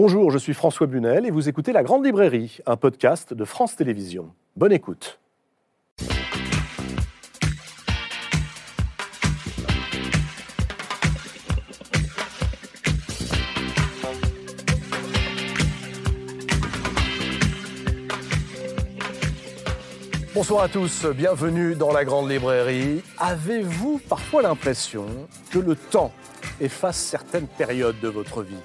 Bonjour, je suis François Bunel et vous écoutez La Grande Librairie, un podcast de France Télévisions. Bonne écoute. Bonsoir à tous, bienvenue dans la Grande Librairie. Avez-vous parfois l'impression que le temps efface certaines périodes de votre vie?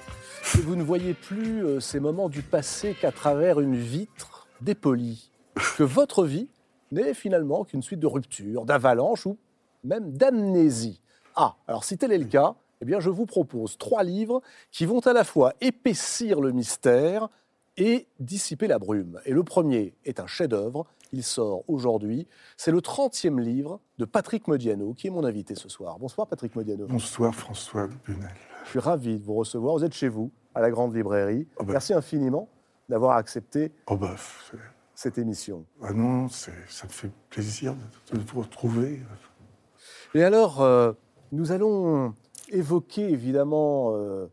Que vous ne voyez plus euh, ces moments du passé qu'à travers une vitre dépolie Que votre vie n'est finalement qu'une suite de ruptures, d'avalanches ou même d'amnésie Ah, alors si tel est le cas, eh bien je vous propose trois livres qui vont à la fois épaissir le mystère et dissiper la brume. Et le premier est un chef-d'œuvre, il sort aujourd'hui. C'est le 30e livre de Patrick Modiano, qui est mon invité ce soir. Bonsoir Patrick Modiano. Bonsoir François Bunel. Je suis ravi de vous recevoir. Vous êtes chez vous, à la Grande Librairie. Oh ben. Merci infiniment d'avoir accepté Oh c'est- cette émission. ah non, ça me fait plaisir de, vous retrouver. Et alors, euh, nous allons évoquer évidemment euh,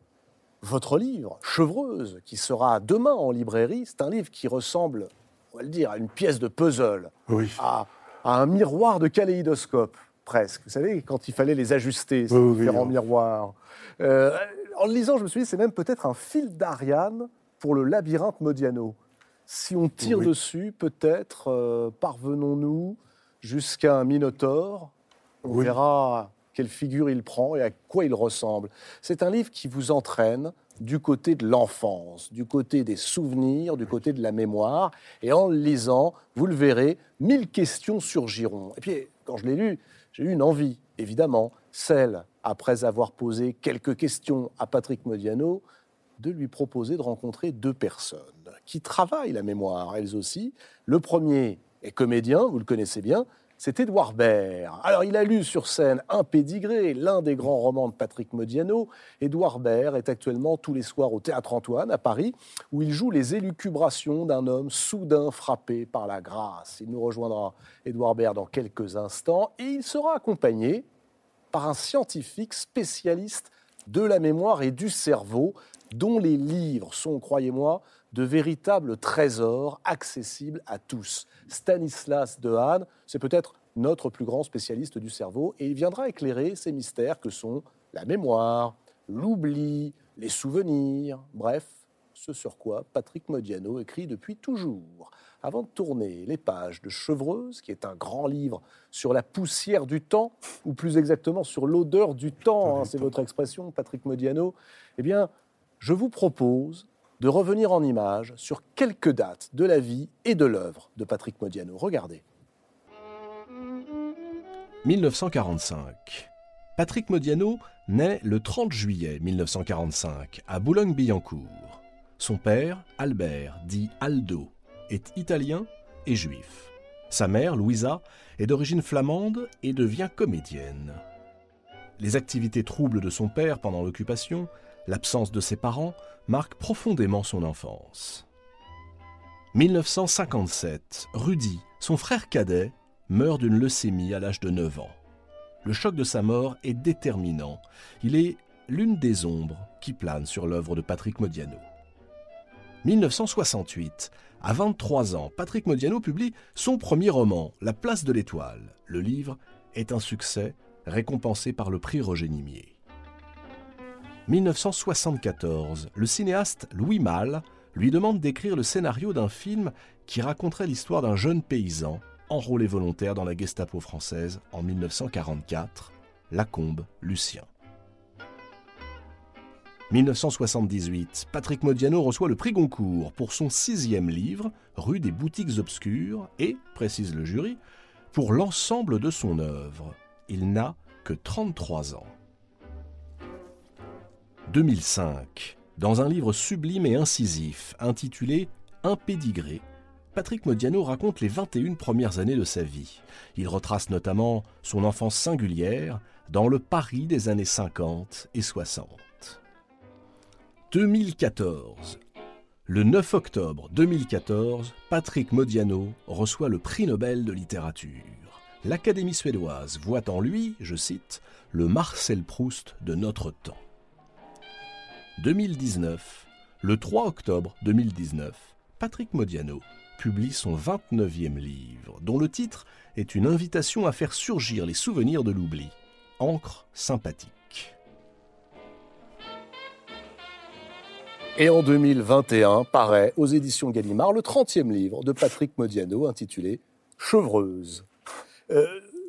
votre livre, Chevreuse, qui sera demain en librairie. C'est un livre qui ressemble, on va le dire, à une pièce de puzzle. Oui, à, à un miroir de kaléidoscope, presque. Vous savez, quand il fallait les ajuster, ces Oui, oui, différents oui. miroirs. Euh, en le lisant, je me suis dit, c'est même peut-être un fil d'Ariane pour le labyrinthe Modiano. Si on tire Oui. dessus, peut-être euh, parvenons-nous jusqu'à un minotaure. On Oui. verra quelle figure il prend et à quoi il ressemble. C'est un livre qui vous entraîne du côté de l'enfance, du côté des souvenirs, du côté de la mémoire. Et en le lisant, vous le verrez, mille questions surgiront. Et puis, quand je l'ai lu, j'ai eu une envie, évidemment, celle, après avoir posé quelques questions à Patrick Modiano, de lui proposer de rencontrer deux personnes qui travaillent la mémoire, elles aussi. Le premier est comédien, vous le connaissez bien, c'est Édouard Baird. Alors, il a lu sur scène Un pédigré, l'un des grands romans de Patrick Modiano. Édouard Baird est actuellement tous les soirs au Théâtre Antoine, à Paris, où il joue les élucubrations d'un homme soudain frappé par la grâce. Il nous rejoindra, Édouard Baird, dans quelques instants, et il sera accompagné par un scientifique spécialiste de la mémoire et du cerveau, dont les livres sont, croyez-moi, de véritables trésors accessibles à tous. Stanislas Dehaene, c'est peut-être notre plus grand spécialiste du cerveau, et il viendra éclairer ces mystères que sont la mémoire, l'oubli, les souvenirs, bref, ce sur quoi Patrick Modiano écrit depuis toujours. Avant de tourner les pages de Chevreuse, qui est un grand livre sur la poussière du temps, ou plus exactement sur l'odeur du temps, hein, c'est votre expression, Patrick Modiano, eh bien, je vous propose de revenir en images sur quelques dates de la vie et de l'œuvre de Patrick Modiano. Regardez. 1945. Patrick Modiano naît le 30 juillet 1945 à Boulogne-Billancourt. Son père, Albert, dit Aldo, est italien et juif. Sa mère, Louisa, est d'origine flamande et devient comédienne. Les activités troubles de son père pendant l'occupation, l'absence de ses parents, marquent profondément son enfance. 1957, Rudy, son frère cadet, meurt d'une leucémie à l'âge de 9 ans. Le choc de sa mort est déterminant. Il est l'une des ombres qui planent sur l'œuvre de Patrick Modiano. 1968. À 23 ans, Patrick Modiano publie son premier roman, La place de l'étoile. Le livre est un succès, récompensé par le prix Roger Nimier. 1974. Le cinéaste Louis Malle lui demande d'écrire le scénario d'un film qui raconterait l'histoire d'un jeune paysan enrôlé volontaire dans la Gestapo française en 1944, Lacombe Lucien. 1978, Patrick Modiano reçoit le prix Goncourt pour son sixième livre, Rue des boutiques obscures, et, précise le jury, pour l'ensemble de son œuvre. Il n'a que 33 ans. 2005, dans un livre sublime et incisif intitulé Un pédigré, Patrick Modiano raconte les 21 premières années de sa vie. Il retrace notamment son enfance singulière dans le Paris des années 50 et 60. 2014. Le 9 octobre 2014, Patrick Modiano reçoit le prix Nobel de littérature. L'Académie suédoise voit en lui, je cite, le Marcel Proust de notre temps. 2019. Le 3 octobre 2019, Patrick Modiano publie son 29e livre, dont le titre est une invitation à faire surgir les souvenirs de l'oubli. Encre sympathique. Et en 2021 paraît aux éditions Gallimard le 30e livre de Patrick Modiano intitulé Chevreuse. Euh,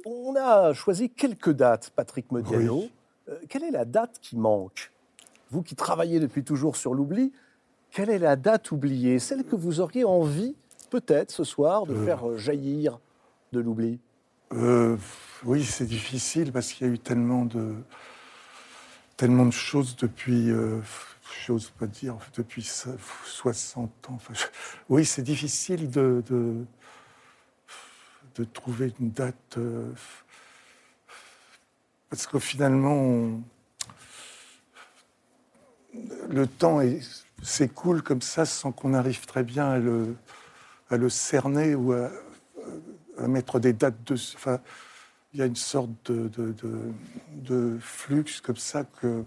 on a choisi quelques dates, Patrick Modiano. Oui. Euh, quelle est la date qui manque? Vous qui travaillez depuis toujours sur l'oubli, quelle est la date oubliée? Celle que vous auriez envie, peut-être ce soir, de Euh. faire jaillir de l'oubli? Oui, c'est difficile parce qu'il y a eu tellement de, tellement de choses depuis, j'ose pas dire, depuis ça- 60 ans. Enfin, oui, c'est difficile de, de, trouver une date. euh, parce que finalement, le temps s'écoule comme ça sans qu'on arrive très bien à le, à le cerner ou à, mettre des dates dessus. Enfin, il y a une sorte de, de- de flux comme ça que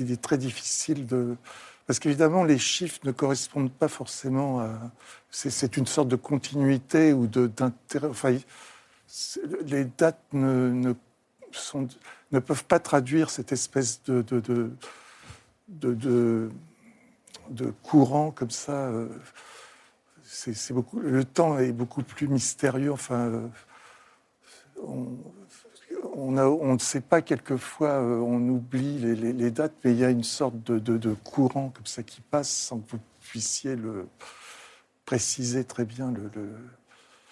il est très difficile de. Parce qu'évidemment, les chiffres ne correspondent pas forcément à. C'est une sorte de continuité ou de- d'intérêt. Enfin, les dates ne, ne, sont, ne peuvent pas traduire cette espèce de, de, de, de, courant comme ça. euh, c'est c'est beaucoup, le temps est beaucoup plus mystérieux. Enfin, euh, on, on, a- on ne sait pas quelquefois, euh, on oublie les, les- les dates, mais il y a une sorte de, de- de courant comme ça qui passe sans que vous puissiez le préciser très bien. Le, le-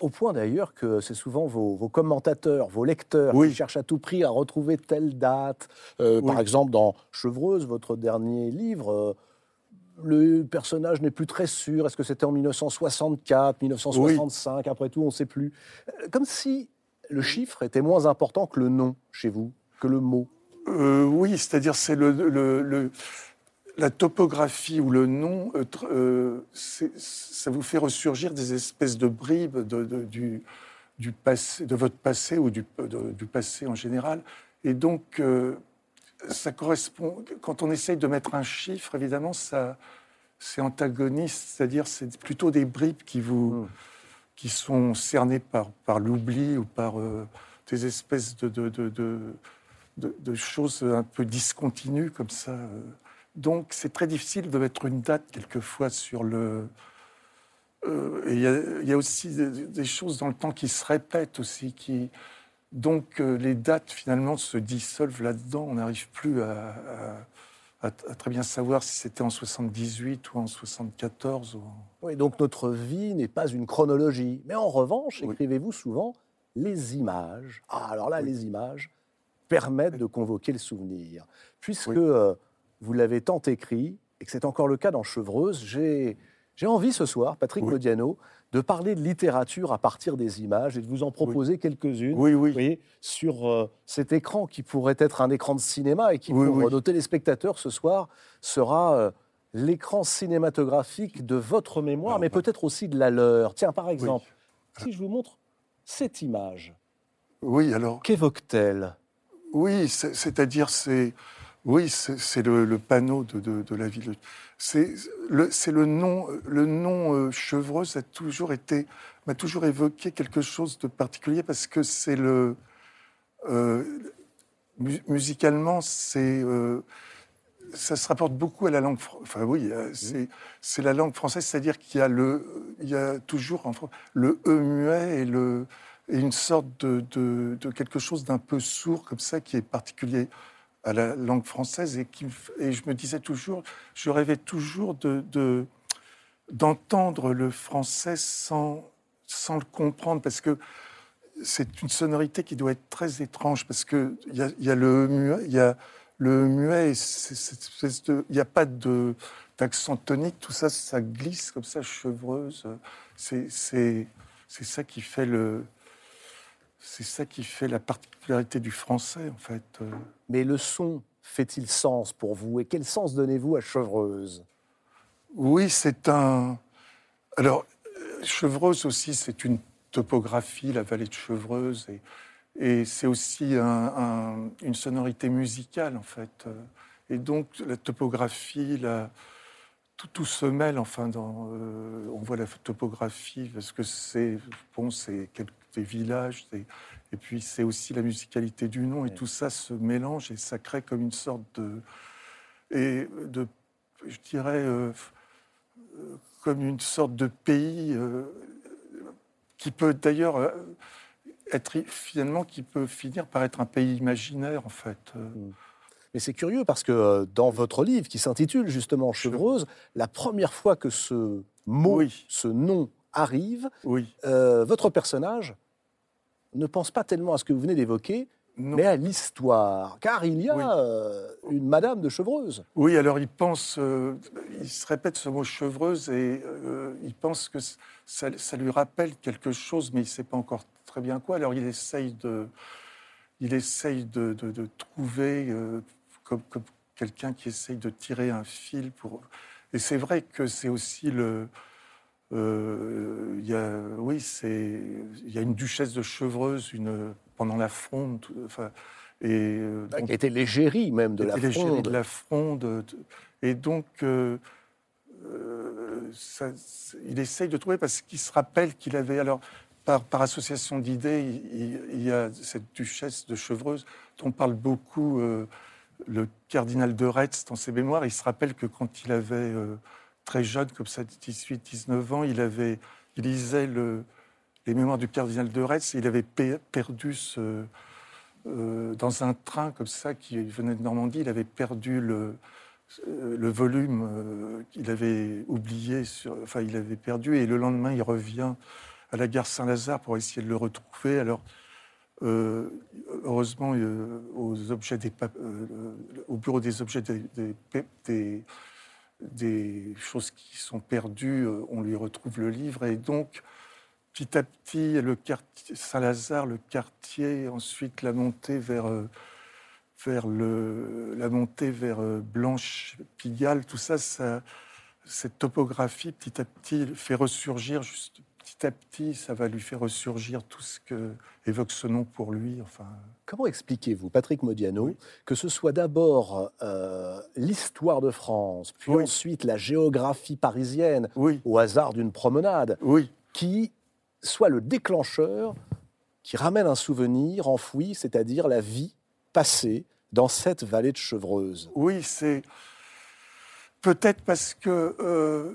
Au point d'ailleurs que c'est souvent vos, vos commentateurs, vos lecteurs Oui. qui cherchent à tout prix à retrouver telle date. Euh, Par exemple, dans Chevreuse, votre dernier livre, euh, le personnage n'est plus très sûr. Est-ce que c'était en 1964, 1965 Après tout, on ne sait plus. Comme si le chiffre était moins important que le nom chez vous, que le mot. Euh, oui, c'est-à-dire c'est le, le- le- la topographie ou le nom, euh, euh, ça vous fait ressurgir des espèces de bribes de, de- du, du passé, de votre passé ou du, de- du passé en général. Et donc, euh, ça correspond. Quand on essaye de mettre un chiffre, évidemment, ça, c'est antagoniste, c'est-à-dire c'est plutôt des bribes qui vous, Mm. Qui sont cernées par, par l'oubli ou par euh, des espèces de, de, de- choses un peu discontinues comme ça. euh. Donc c'est très difficile de mettre une date quelquefois sur le. euh, il y, a- aussi des, choses dans le temps qui se répètent aussi, qui donc les dates finalement se dissolvent là-dedans. On n'arrive plus à- à- très bien savoir si c'était en 78 ou en 74. Ou... Oui, donc notre vie n'est pas une chronologie. Mais en revanche, Oui. écrivez-vous souvent les images. Ah, alors là, Oui. les images permettent de convoquer le souvenir. Puisque euh, vous l'avez tant écrit, et que c'est encore le cas dans Chevreuse, j'ai j'ai envie ce soir, Patrick. Modiano, de parler de littérature à partir des images et de vous en proposer quelques-unes. Oui, oui. Vous voyez, sur euh, cet écran qui pourrait être un écran de cinéma et qui, Oui, pour oui. nos téléspectateurs ce soir, sera euh, l'écran cinématographique de votre mémoire, Alors, mais peut-être aussi de la leur. Tiens, par exemple, si je vous montre cette image, Oui, alors. qu'évoque-t-elle? Oui, c'est- c'est-à-dire c'est oui, c'est c'est le, le panneau de, de- de la ville. C'est le, nom, le nom euh, Chevreuse a toujours été m'a toujours évoqué quelque chose de particulier parce que c'est le euh, mu- musicalement c'est euh, ça se rapporte beaucoup à la langue. Enfin oui, euh, c'est la langue française, c'est-à-dire qu'il y a le il y a toujours en le e muet et le et une sorte de, de, de quelque chose d'un peu sourd comme ça qui est particulier la langue française et, qui, et je me disais toujours, je rêvais toujours de, de- d'entendre le français sans, sans le comprendre parce que c'est une sonorité qui doit être très étrange parce que il y a, y a le muet, il y a le muet, il n'y a pas de d'accent tonique, tout ça, ça glisse comme ça, chevreuse. C'est ça qui fait le, c'est ça qui fait la particularité du français, en fait. Euh, Mais le son fait-il sens pour vous Et quel sens donnez-vous à Chevreuse? Oui, c'est un. Alors, Chevreuse aussi, c'est une topographie, la vallée de Chevreuse, et, et c'est aussi un- un- une sonorité musicale, en fait. Euh, Et donc, la topographie, la, tout, tout se mêle, enfin, dans, euh, on voit la topographie, parce que c'est, bon, c'est quelques- des villages, et puis c'est aussi la musicalité du nom, et tout ça se mélange, et ça crée comme une sorte de, et de, je dirais, euh, euh, comme une sorte de pays euh, qui peut d'ailleurs être finalement qui peut finir par être un pays imaginaire en fait. Euh, Mais c'est curieux parce que euh, dans votre livre qui s'intitule justement Chevreuse, la première fois que ce mot, Oui. ce nom arrive, Oui, euh, votre personnage ne pense pas tellement à ce que vous venez d'évoquer, mais à l'histoire. Car il y a Oui. euh, une Madame de Chevreuse. Oui, alors il pense, euh, il se répète ce mot chevreuse et euh, il pense que ça, ça lui rappelle quelque chose, mais il ne sait pas encore très bien quoi. Alors il essaye de, il essaye de, de- de trouver comme, comme quelqu'un qui essaye de tirer un fil pour. Et c'est vrai que c'est aussi le. Euh, il y a, oui, c'est, il y a une duchesse de Chevreuse une, pendant la fronde. Enfin, et euh, donc- qui était l'égérie même de la fronde. de la fronde. de- Et donc, euh, euh, ça- il essaye de trouver parce qu'il se rappelle qu'il avait. Alors, par, par association d'idées, il, il- y a cette duchesse de Chevreuse dont parle beaucoup euh, le cardinal de Retz dans ses mémoires. Il se rappelle que quand il avait euh, très jeune, comme ça, 18-19 ans, il, avait, il lisait le- les mémoires du cardinal de Retz et il avait pe- perdu ce euh, dans un train comme ça qui venait de Normandie, il avait perdu le, euh, le volume euh, qu'il avait oublié, sur, enfin il avait perdu, et le lendemain il revient à la gare Saint-Lazare pour essayer de le retrouver. Alors euh, heureusement aux objets des au bureau des objets des, des, des- des choses qui sont perdues, euh, on lui retrouve le livre, et donc petit à petit, le quartier Saint-Lazare, le quartier, ensuite la montée vers, euh, vers le, la montée vers euh, Blanche-Pigalle, tout ça, cette topographie, petit à petit, fait ressurgir, petit à petit, ça va lui faire ressurgir tout ce que évoque ce nom pour lui. Enfin, Comment expliquez-vous, Patrick Modiano, que ce soit d'abord euh, l'histoire de France, puis Oui. ensuite la géographie parisienne, oui, au hasard d'une promenade, oui, qui soit le déclencheur qui ramène un souvenir enfoui, c'est-à-dire la vie passée dans cette vallée de Chevreuse? Oui, c'est peut-être parce que, euh,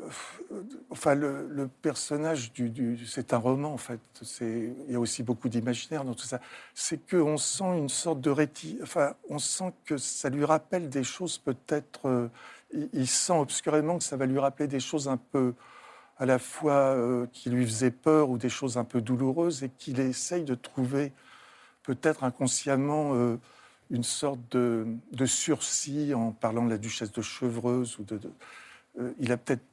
enfin, le, personnage du, c'est un roman en fait. Il y a aussi beaucoup d'imaginaire dans tout ça. C'est que on sent une sorte de réti, enfin, on sent que ça lui rappelle des choses peut-être. euh, il, sent obscurément que ça va lui rappeler des choses un peu à la fois euh, qui lui faisaient peur ou des choses un peu douloureuses et qu'il essaye de trouver peut-être inconsciemment une sorte de, de sursis en parlant de la duchesse de Chevreuse ou de, de- euh, il a peut-être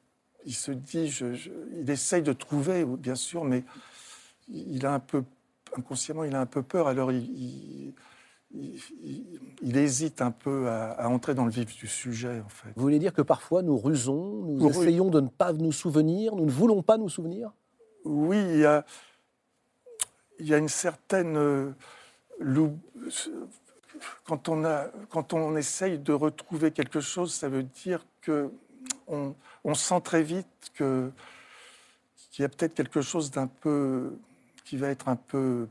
il se dit je- je- il essaye de trouver bien sûr mais il a un peu inconsciemment il a un peu peur alors il, il- il- il- il hésite un peu à, à entrer dans le vif du sujet en fait Vous voulez dire que parfois nous rusons, nous essayons de ne pas nous souvenir, nous ne voulons pas nous souvenir? Oui, il y a, il y a une certaine. euh, quand, on a, quand on essaye de retrouver quelque chose, ça veut dire que on, on sent très vite que qu'il y a peut-être quelque chose d'un peu qui va être un peu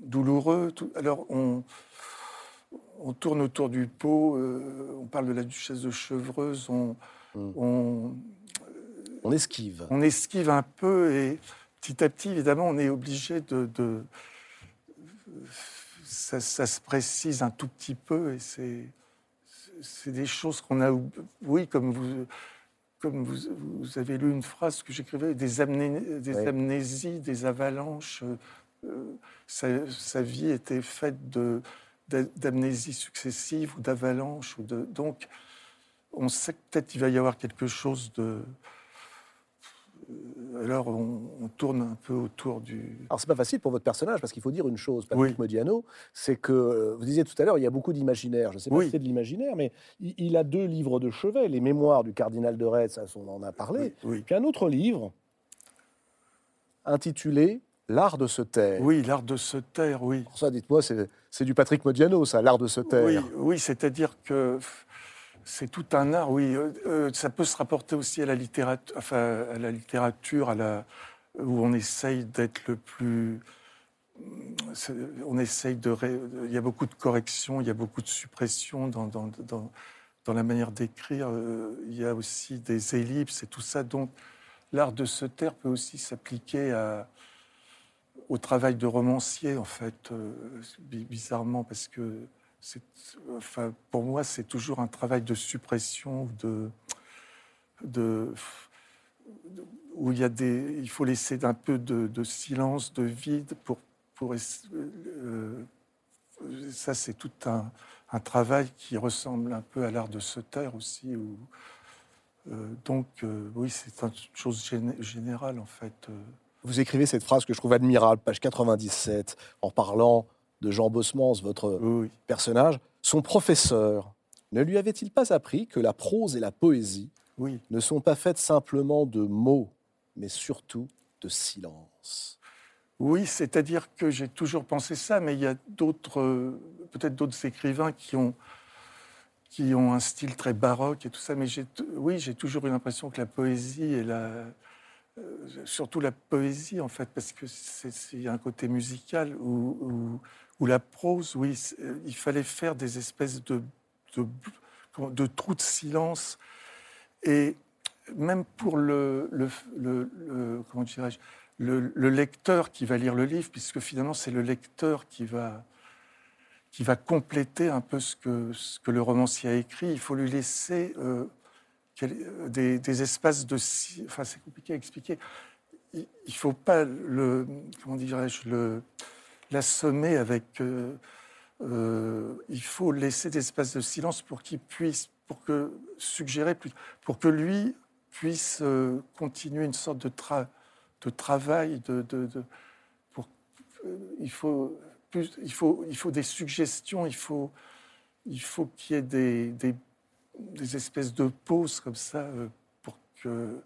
douloureux. alors on, on tourne autour du pot, euh, on parle de la duchesse de Chevreuse, on, Mm. on, On esquive. on esquive un peu et petit à petit, évidemment, on est obligé de. de- ça, ça se précise un tout petit peu et c'est, c'est des choses qu'on a. Oui, comme vous. Comme vous, vous avez lu une phrase que j'écrivais, des, amné- des Oui. amnésies, des avalanches. euh, sa, sa vie était faite de, d'amnésies successives ou d'avalanches. Ou de, donc, on sait que peut-être il va y avoir quelque chose de. Euh, Alors, on, on tourne un peu autour du. Alors c'est pas facile pour votre personnage parce qu'il faut dire une chose, Patrick Oui. Modiano, c'est que euh, vous disiez tout à l'heure, il y a beaucoup d'imaginaire. Je ne sais pas Oui. si c'est de l'imaginaire, mais il, il a deux livres de chevet, les Mémoires du cardinal de Retz, on en a parlé, Oui, puis un autre livre intitulé L'art de se taire. oui l'art de se taire, oui. Alors ça, dites-moi, c'est c'est du Patrick Modiano, ça, l'art de se taire. Oui, oui c'est-à-dire que c'est tout un art, oui. ça peut se rapporter aussi à la littérature, à la littérature, à la, où on essaye d'être le plus on essaye de. Il y a beaucoup de corrections, il y a beaucoup de suppressions dans, dans, dans, la manière d'écrire. Euh, il y a aussi des ellipses et tout ça. Donc, l'art de se taire peut aussi s'appliquer au travail de romancier, en fait, euh, bizarrement, parce que pour moi, c'est toujours un travail de suppression, de, où il, y a des, il faut laisser un peu de, silence, de vide pour euh, ça, c'est tout un, travail qui ressemble un peu à l'art de se taire aussi. Euh, donc, euh, oui, c'est une chose générale, en fait. Vous écrivez cette phrase que je trouve admirable, page 97, en parlant de Jean Bosmans, votre personnage. Son professeur ne lui avait-il pas appris que la prose et la poésie ne sont pas faites simplement de mots, mais surtout de silence? Oui, c'est-à-dire que j'ai toujours pensé ça, mais il y a d'autres, euh, peut-être d'autres écrivains qui ont, qui ont un style très baroque et tout ça. Mais oui, j'ai toujours eu l'impression que la poésie et la, euh, surtout la poésie en fait, parce que c'est un côté musical ou la prose, oui, euh, il fallait faire des espèces de, de, trous de silence et même pour le, le, le comment dirais-je le, lecteur qui va lire le livre, puisque finalement c'est le lecteur qui va, qui va compléter un peu ce que, ce que le romancier a écrit. Il faut lui laisser euh, euh, des, espaces de... Enfin, c'est compliqué à expliquer. Il ne faut pas le... Comment dirais-je le, L'assommer avec... Euh, il faut laisser des espaces de silence pour qu'il puisse... Pour que... Suggérer... Pour que lui puisse continuer une sorte de... De travail, de, pour, euh, il, faut plus, il, faut, il faut des suggestions, il faut, il faut qu'il y ait des, des, espèces de pauses comme ça euh, pour que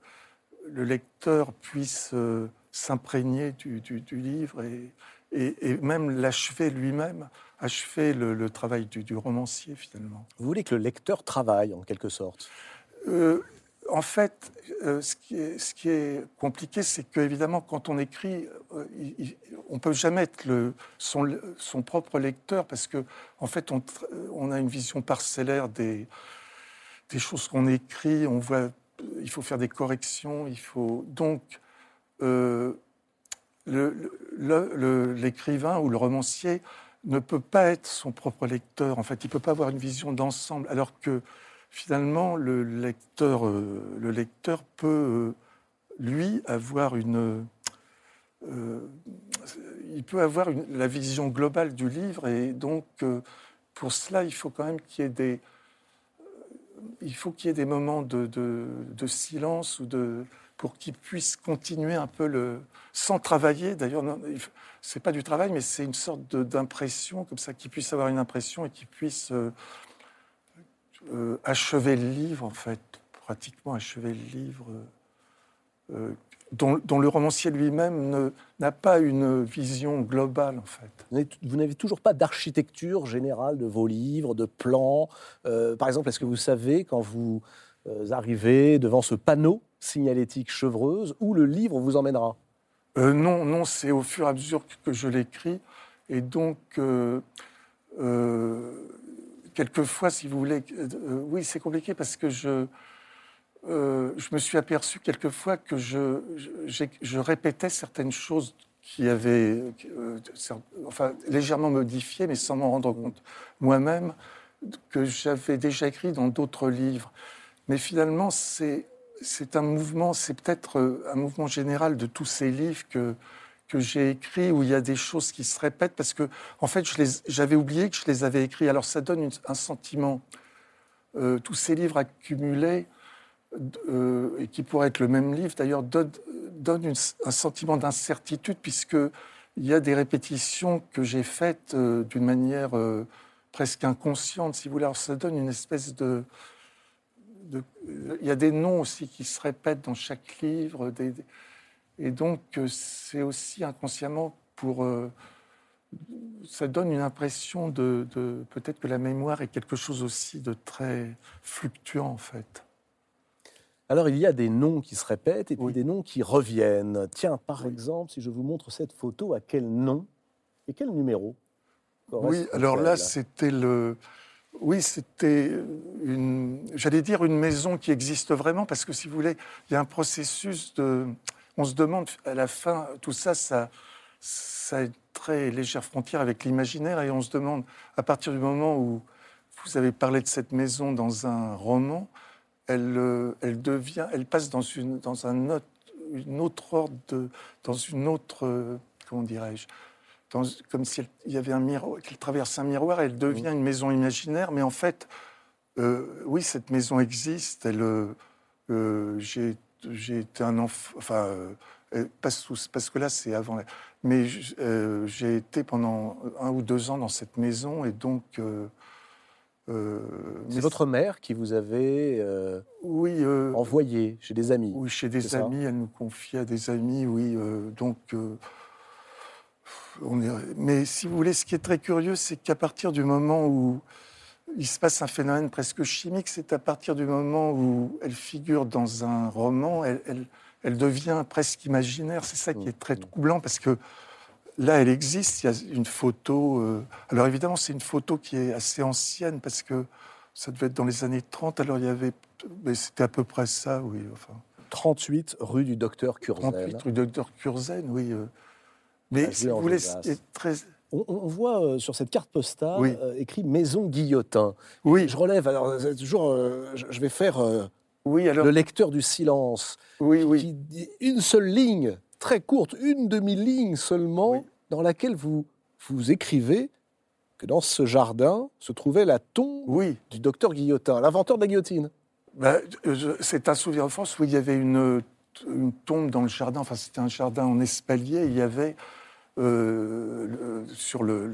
le lecteur puisse euh, s'imprégner du, du, livre et, et, même l'achever lui-même, achever le, travail du, romancier finalement. Vous voulez que le lecteur travaille en quelque sorte? En fait, euh, ce, qui est, compliqué, c'est qu'évidemment, quand on écrit, euh, on ne peut jamais être son, propre lecteur parce qu'en en fait, on, a une vision parcellaire des, choses qu'on écrit. On voit, il faut faire des corrections. Il faut donc euh, l'écrivain ou le romancier ne peut pas être son propre lecteur. En fait, il ne peut pas avoir une vision d'ensemble, alors que finalement, le lecteur, euh, le lecteur peut, euh, lui, avoir une... Euh, il peut avoir la vision globale du livre et donc, pour cela, il faut quand même qu'il y ait des... il faut qu'il y ait des moments de, de, silence ou de, pour qu'il puisse continuer un peu le, sans travailler. D'ailleurs, c'est pas du travail, mais c'est une sorte d'impression comme ça, qu'il puisse avoir une impression et qu'il puisse euh, achever le livre, en fait, pratiquement achever le livre, euh, dont, le romancier lui-même n'a pas une vision globale, en fait. Vous n'avez toujours pas d'architecture générale de vos livres, de plans. Euh, par exemple, est-ce que vous savez, quand vous arrivez devant ce panneau signalétique chevreuse, où le livre vous emmènera Non, non, c'est au fur et à mesure que je l'écris. Et donc, quelquefois, si vous voulez, euh, oui, c'est compliqué parce que je, euh, je me suis aperçu quelquefois que je, je, répétais certaines choses qui avaient, euh, enfin, légèrement modifiées, mais sans m'en rendre compte moi-même, que j'avais déjà écrit dans d'autres livres. Mais finalement, c'est un mouvement, c'est peut-être un mouvement général de tous ces livres que que j'ai écrit où il y a des choses qui se répètent parce que, en fait, j'avais oublié que je les avais écrits. Alors, ça donne un sentiment. Euh, tous ces livres accumulés, euh, et qui pourraient être le même livre, d'ailleurs, donnent donne un sentiment d'incertitude puisqu'il y a des répétitions que j'ai faites euh, d'une manière presque inconsciente, si vous voulez. Alors, ça donne une espèce de, de, Il y a des noms aussi qui se répètent dans chaque livre, des et donc, euh, c'est aussi inconsciemment pour euh, ça donne une impression de, de peut-être que la mémoire est quelque chose aussi de très fluctuant en fait. Alors il y a des noms qui se répètent et puis Oui. des noms qui reviennent. Tiens, par exemple, si je vous montre cette photo, à quel nom et quel numéro Oui, alors là, c'était le. Oui, c'était une. J'allais dire une maison qui existe vraiment, parce que si vous voulez, il y a un processus de. On se demande à la fin, tout ça, ça, ça a une très légère frontière avec l'imaginaire, et on se demande, à partir du moment où vous avez parlé de cette maison dans un roman, elle, euh, elle devient, elle passe dans une, un autre ordre, de, dans une autre, euh, comment dirais-je, dans- comme si elle- il y avait un miroir, qu'elle traverse un miroir, elle devient une maison imaginaire, mais en fait, euh, oui, cette maison existe. Elle, euh, euh, j'ai, j'ai été un enfant, enfin, euh, sous- parce que là, c'est avant. la- Mais j'ai été pendant un ou deux ans dans cette maison, et donc. euh, C'est mais- votre mère qui vous avait euh, Oui, euh, envoyé chez des amis. oui, chez des amis, elle nous confiait à des amis, oui. donc, on est... mais si vous voulez, ce qui est très curieux, c'est qu'à partir du moment où il se passe un phénomène presque chimique, c'est à partir du moment où elle figure dans un roman, elle, elle- elle devient presque imaginaire. C'est ça qui est très troublant parce que là, elle existe. Il y a une photo. euh, Alors évidemment, c'est une photo qui est assez ancienne parce que ça devait être dans les années 30. Alors il y avait. C'était à peu près ça, oui. Enfin. 38 rue du docteur Curzel. 38 rue Docteur Curzen, oui. euh. Mais si vous voulez, très. On, on voit euh, sur cette carte postale Oui. euh, écrit Maison Guillotin. Oui, Je relève, alors c'est toujours, euh, je je vais faire euh, oui, alors. le lecteur du silence, Oui, oui. qui dit une seule ligne, très courte, une demi-ligne seulement, Oui. dans laquelle vous, vous écrivez que dans ce jardin se trouvait la tombe Oui. du docteur Guillotin, l'inventeur de la guillotine. Euh, je- c'est un souvenir de France où il y avait une, une tombe dans le jardin. Enfin, c'était un jardin en espalier. Il y avait euh, sur, la,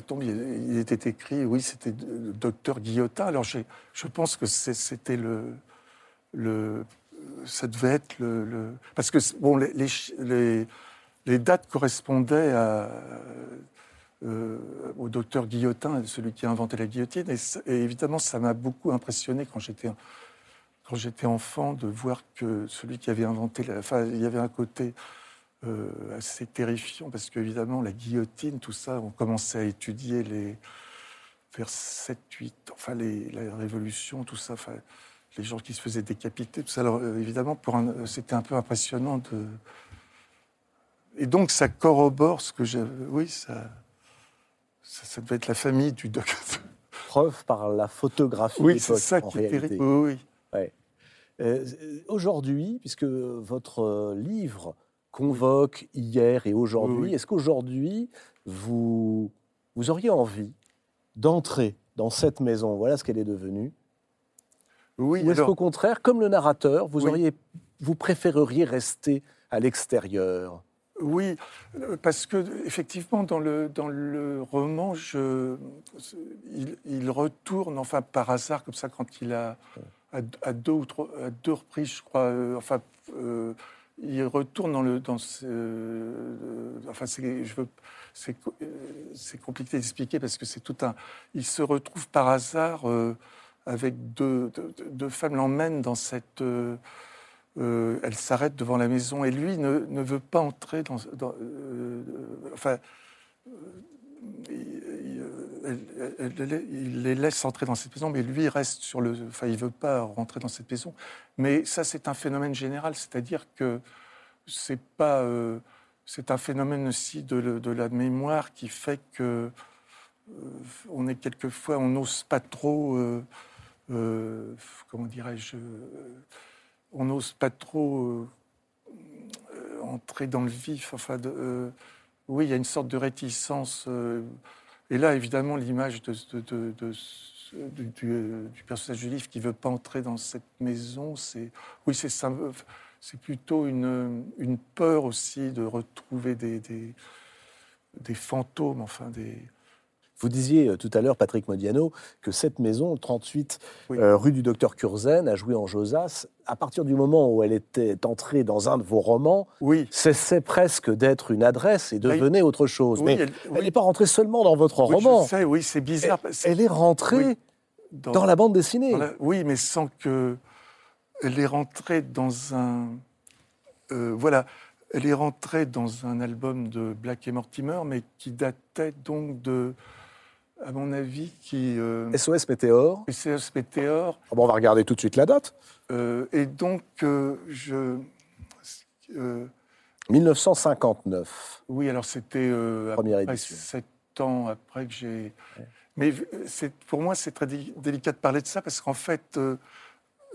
tombe, il, était écrit, oui, c'était le docteur Guillotin. Alors, je pense que c'était le. Ça devait être le. parce que, bon, les, dates correspondaient euh, au docteur Guillotin, celui qui a inventé la guillotine. Et évidemment, ça m'a beaucoup impressionné quand j'étais quand j'étais enfant de voir que celui qui avait inventé, la, enfin, il y avait un côté euh, assez terrifiant parce qu'évidemment, la guillotine, tout ça, on commençait à étudier les vers 7, 8, enfin les, la révolution, tout ça, enfin, les gens qui se faisaient décapiter, tout ça. Alors euh, évidemment, pour un- c'était un peu impressionnant de. Et donc, ça corrobore ce que j'ai. Oui, ça, ça, ça devait être la famille du docteur. Preuve par la photographie Oui, c'est ça en qui est réalité. terrible. Oui, oui. Euh, aujourd'hui, puisque votre euh, livre convoque hier et aujourd'hui, Oui, oui. est-ce qu'aujourd'hui, vous, vous auriez envie d'entrer dans cette maison? Voilà ce qu'elle est devenue. Oui, Ou est-ce qu'au contraire, comme le narrateur, vous, Oui. auriez, vous préféreriez rester à l'extérieur? Oui, euh, parce que effectivement dans le dans le roman, je, il, il retourne enfin par hasard comme ça quand il a à, deux ou trois à deux reprises, je crois. euh, enfin, euh, il retourne dans le dans euh, enfin c'est compliqué d'expliquer parce que c'est tout un. Il se retrouve par hasard avec deux, deux, femmes l'emmènent dans cette elle s'arrête devant la maison et lui ne, ne veut pas entrer dans. enfin, il, les laisse entrer dans cette maison, mais lui reste sur le. Enfin, il veut pas rentrer dans cette maison. Mais ça, c'est un phénomène général, c'est-à-dire que c'est pas. euh, c'est un phénomène aussi de, la mémoire qui fait que euh, on est quelquefois, on n'ose pas trop. euh, comment dirais-je on n'ose pas trop entrer dans le vif. Enfin, oui, il y a une sorte de réticence. Euh, et là, évidemment, l'image ce- du, personnage du livre qui veut pas entrer dans cette maison, c'est oui, plutôt une, peur aussi de retrouver des, des fantômes, enfin des. Vous disiez euh, tout à l'heure, Patrick Modiano, que cette maison, 38 Oui. euh, rue du Docteur Curzen, a joué en Josas. À partir du moment où elle était entrée dans un de vos romans, Oui. cessait presque d'être une adresse et Oui. devenait autre chose. Mais elle- n'est pas rentrée seulement dans votre roman. je sais, oui, c'est bizarre. Elle, est rentrée dans, la bande dessinée. la- Oui, mais sans que. Elle est rentrée dans un. euh, voilà. Elle est rentrée dans un album de Black et Mortimer, mais qui datait donc de. À mon avis, qui. Euh, SOS Météore. SOS Météore. Ah bon, on va regarder tout de suite la date. euh, et donc, euh, je. euh, 1959. Oui, alors c'était euh, Première édition. sept ans après que j'ai. Mais pour moi, c'est très dé- délicat de parler de ça parce qu'en fait, euh,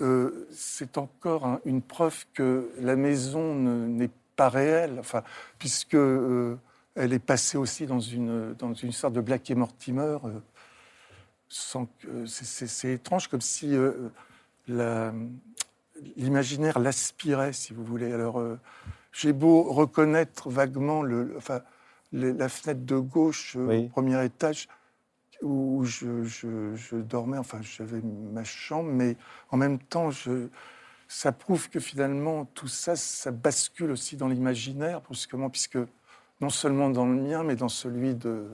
euh, c'est encore un- une preuve que la maison ne- n'est pas réelle, enfin, puisque euh, elle est passée aussi dans une dans une sorte de Black et Mortimer. euh, sans que- c'est- étrange, comme si euh, la- l'imaginaire l'aspirait, si vous voulez. Alors. euh, j'ai beau reconnaître vaguement le, enfin, la fenêtre de gauche Oui. au premier étage où je, je- je dormais, enfin j'avais ma chambre, mais en même temps, je, ça prouve que finalement tout ça, ça bascule aussi dans l'imaginaire, brusquement, puisque non seulement dans le mien, mais dans celui de,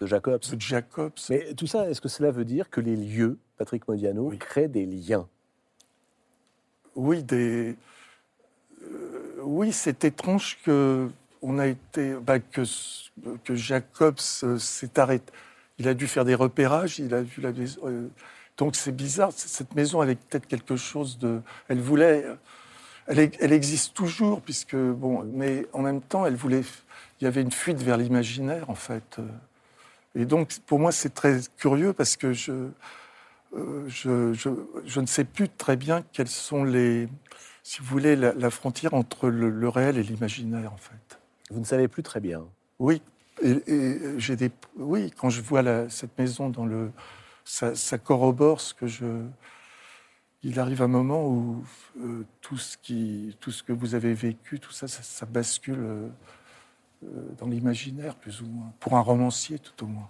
de Jacobs. de Jacobs. Mais tout ça, est-ce que cela veut dire que les lieux, Patrick Modiano, Oui. créent des liens? Oui, des. euh, oui, c'est étrange que on a été, bah, que que Jacobs s'est arrêté. Il a dû faire des repérages. Il a vu la maison. euh, donc c'est bizarre. Cette maison avait peut-être quelque chose de. Elle voulait. Elle, est- elle existe toujours puisque bon, mais en même temps, elle voulait. Il y avait une fuite vers l'imaginaire en fait. euh. Et donc pour moi, c'est très curieux parce que je. euh, je, je, je ne sais plus très bien quelles sont les, si vous voulez, la, la frontière entre le, le réel et l'imaginaire, en fait. Vous ne savez plus très bien. Oui, et, et j'ai des, oui, quand je vois la- cette maison dans le, ça, ça corrobore ce que je. Il arrive un moment où euh, tout ce qui, tout ce que vous avez vécu, tout ça, ça, ça bascule euh, dans l'imaginaire, plus ou moins, pour un romancier, tout au moins.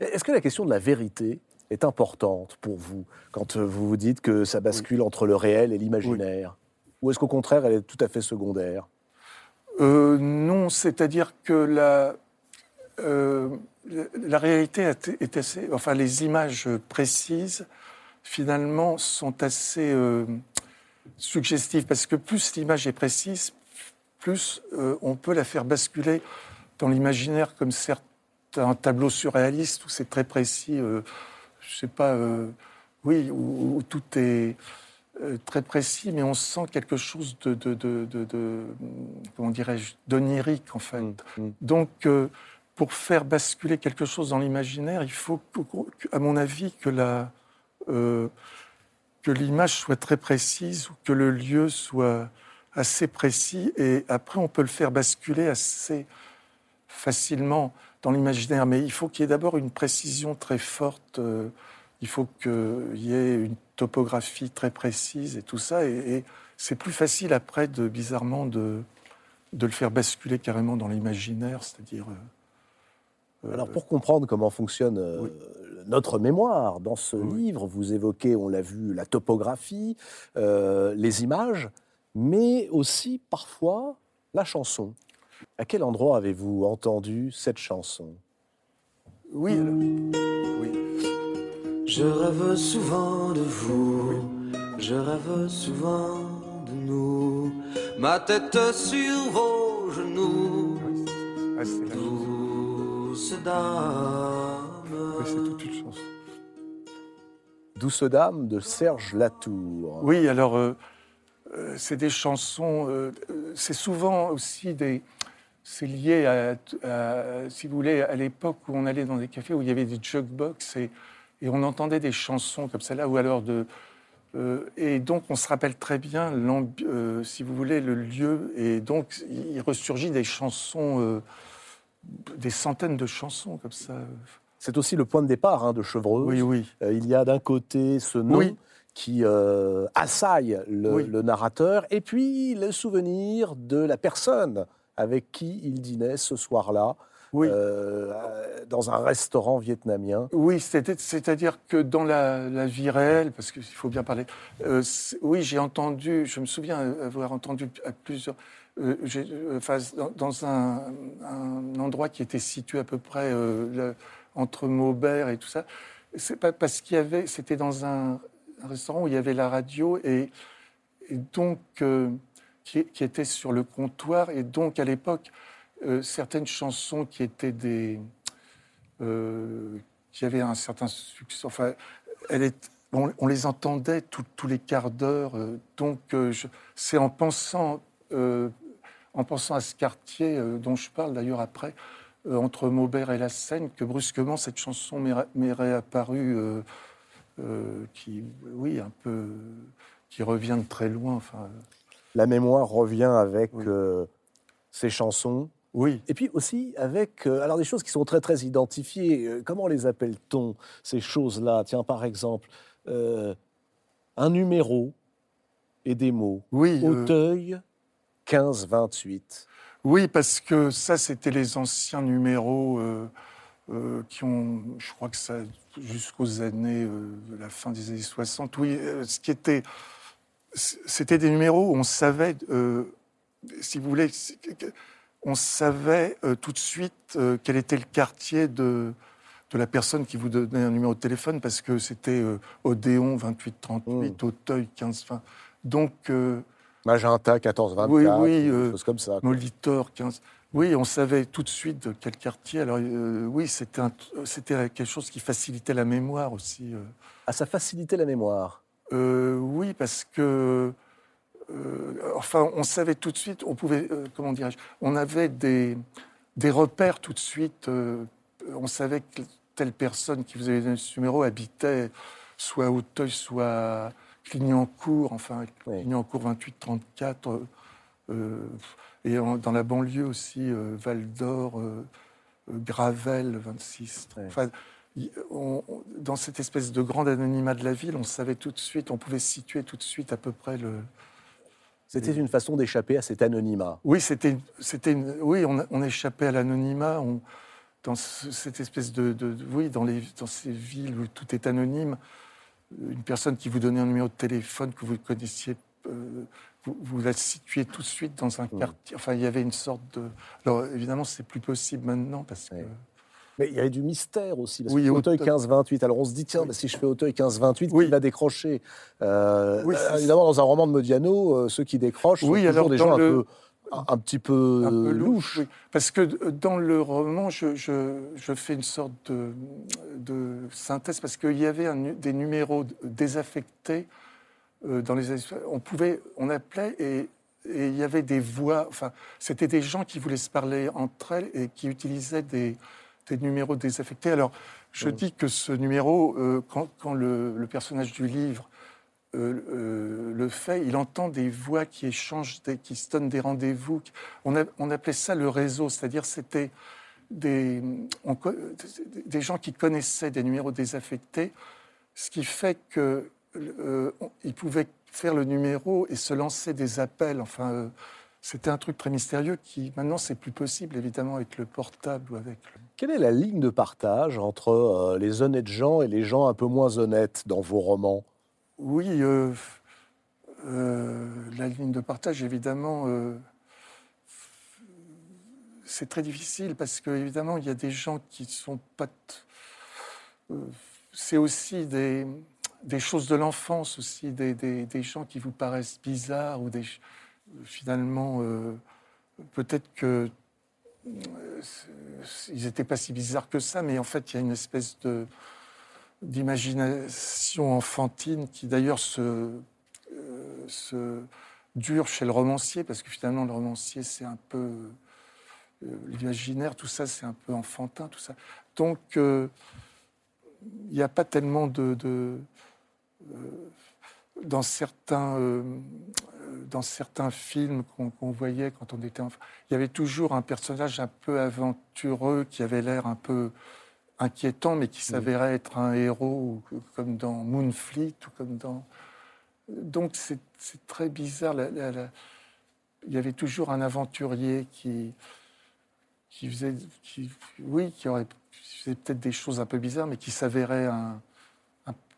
Est-ce que la question de la vérité est importante pour vous quand euh, vous vous dites que ça bascule entre le réel et l'imaginaire? Ou est-ce qu'au contraire, elle est tout à fait secondaire? Euh, non, c'est-à-dire que la, euh, la, réalité est est assez. Enfin, les images précises, finalement, sont assez euh, suggestives, parce que plus l'image est précise, plus euh, on peut la faire basculer dans l'imaginaire, comme certains tableaux surréalistes où c'est très précis. euh, je sais pas. euh, oui, où, où tout est euh, très précis, mais on sent quelque chose de, de, de, de- comment dirais-je, d'onirique en fait. Mm. Donc, euh, pour faire basculer quelque chose dans l'imaginaire, il faut, à mon avis, que la que l'image soit très précise ou que le lieu soit assez précis, et après on peut le faire basculer assez facilement dans l'imaginaire. Mais il faut qu'il y ait d'abord une précision très forte. euh, il faut qu'il y ait une topographie très précise et tout ça. Et, et c'est plus facile après, de, bizarrement, de, de le faire basculer carrément dans l'imaginaire, c'est-à-dire. euh, Alors pour comprendre comment fonctionne euh, oui. notre mémoire, dans ce Oui. livre, vous évoquez, on l'a vu, la topographie, euh, les images, mais aussi parfois la chanson. À quel endroit avez-vous entendu cette chanson? Oui, alors- oui. Je rêve souvent de vous, je rêve souvent de nous, ma tête sur vos genoux, Ah, c'est douce dame. oui, c'est toute une chanson. Douce Dame de Serge Latour. Oui, alors, euh, euh, c'est des chansons. euh, euh, c'est souvent aussi des. C'est lié à, à- si vous voulez, à l'époque où on allait dans des cafés où il y avait des jukebox et, et on entendait des chansons comme celle-là, ou alors de. euh, et donc, on se rappelle très bien, si vous voulez, le lieu. Et donc, il ressurgit des chansons, des centaines de chansons comme ça. C'est aussi le point de départ hein, de Chevreuse. Oui, oui. Euh, il y a d'un côté ce nom Oui. Qui euh, assaille le, Oui. le narrateur, et puis le souvenir de la personne avec qui il dînait ce soir-là, Oui. euh, dans un restaurant vietnamien. Oui, c'est-à-dire que dans la, la vie réelle, parce qu'il faut bien parler, euh, oui, j'ai entendu, je me souviens avoir entendu à plusieurs, euh, euh, enfin, dans, dans un, un endroit qui était situé à peu près euh, entre Maubert et tout ça, c'est pas parce qu'il y avait, c'était dans un, un restaurant où il y avait la radio et, donc euh, qui, était sur le comptoir et donc à l'époque euh, certaines chansons qui étaient des euh, qui avaient un certain succès. Enfin, elle est, on, on les entendait tous les quarts d'heure. donc, c'est en pensant, en pensant à ce quartier dont je parle d'ailleurs après, entre Maubert et la Seine, que brusquement cette chanson m'est ré- m'est réapparue, euh, qui, oui, un peu, qui revient de très loin. Enfin, La mémoire revient avec Oui. euh, ces chansons. oui. Et puis aussi avec euh, alors des choses qui sont très très identifiées. Euh, comment les appelle-t-on ces choses-là? Tiens par exemple euh, un numéro et des mots. Oui, euh, Auteuil 1528. Oui, parce que ça, c'était les anciens numéros euh, qui ont, je crois que ça, jusqu'aux années, euh, la fin des années 60. Oui, euh, ce qui était, c'était des numéros où on savait, si vous voulez, on savait tout de suite quel était le quartier de, de la personne qui vous donnait un numéro de téléphone, parce que c'était Odéon 2838, Auteuil 1520. Donc, euh, Magenta 1424. Oui, oui, des choses comme ça. Molitor 15. Oui, on savait tout de suite de quel quartier. Alors euh, oui, c'était un- c'était quelque chose qui facilitait la mémoire aussi. euh. Ah, ça facilitait la mémoire. Euh, oui, parce que euh, enfin, on savait tout de suite. On pouvait, euh, comment dirais-je, on avait des des repères tout de suite. euh, on savait que telle personne qui vous avait donné ce numéro habitait soit à Auteuil, soit à Clignancourt, enfin. Clignancourt 2834. Euh, et en- dans la banlieue aussi, euh, Val d'Or, euh, Gravel 26. Ouais. Enfin, y- on- on- dans cette espèce de grand anonymat de la ville, on savait tout de suite, on pouvait situer tout de suite à peu près le. C'était une façon d'échapper à cet anonymat. Oui, c'était, c'était, oui, on, échappait à l'anonymat. on- dans ce- cette espèce de, de- de- oui, dans les, dans ces villes où tout est anonyme, une personne qui vous donnait un numéro de téléphone que vous connaissiez, euh, vous, vous la situiez tout de suite dans un Mm. quartier. Enfin, il y avait une sorte de. Alors évidemment, c'est plus possible maintenant parce que. Mais il y avait du mystère aussi. Parce Oui, que Auteuil Auteuil- 1528. Alors on se dit, tiens, Oui. bah, si je fais Auteuil 1528, Oui. qui va décrocher Euh, Oui, c'est- Évidemment, dans un roman de Modiano, euh, ceux qui décrochent sont toujours alors, des gens un, le- peu, un, un petit peu, un peu oui. Parce que euh, dans le roman, je, je- je fais une sorte de, de synthèse, parce qu'il y avait un des numéros désaffectés euh, dans les. On pouvait, on appelait et, et il y avait des voix, enfin, c'était des gens qui voulaient se parler entre elles et qui utilisaient des, des numéros désaffectés. Alors, je dis que ce numéro, euh, quand, quand le, le personnage du livre euh, euh, le fait, il entend des voix qui échangent, des- qui se donnent des rendez-vous. On, appelait ça le réseau, c'est-à-dire c'était des, on co- des gens qui connaissaient des numéros désaffectés, ce qui fait que euh, ils pouvaient faire le numéro et se lancer des appels. Enfin, euh, c'était un truc très mystérieux qui maintenant c'est plus possible évidemment avec le portable ou avec. le- Quelle est la ligne de partage entre euh, les honnêtes gens et les gens un peu moins honnêtes dans vos romans? Oui, euh, la ligne de partage, évidemment, c'est très difficile parce qu'évidemment, il y a des gens qui ne sont pas. t- c'est aussi des, des choses de l'enfance, aussi, des, des- des gens qui vous paraissent bizarres ou des. Finalement, euh, peut-être que. euh, Ils n'étaient pas si bizarres que ça, mais en fait, il y a une espèce de d'imagination enfantine qui d'ailleurs se, euh, se dure chez le romancier, parce que finalement le romancier c'est un peu l'imaginaire, tout ça c'est un peu enfantin, tout ça. Donc il n'y a pas tellement de... dans certains, euh, euh, dans certains films qu'on voyait quand on était enfant, il y avait toujours un personnage un peu aventureux qui avait l'air un peu inquiétant, mais qui s'avérait être un héros, comme dans Moonfleet, ou comme dans... Donc c'est c'est très bizarre. la- la- la- Il y avait toujours un aventurier qui, qui faisait, qui, oui, qui aurait qui faisait peut-être des choses un peu bizarres, mais qui s'avérait un,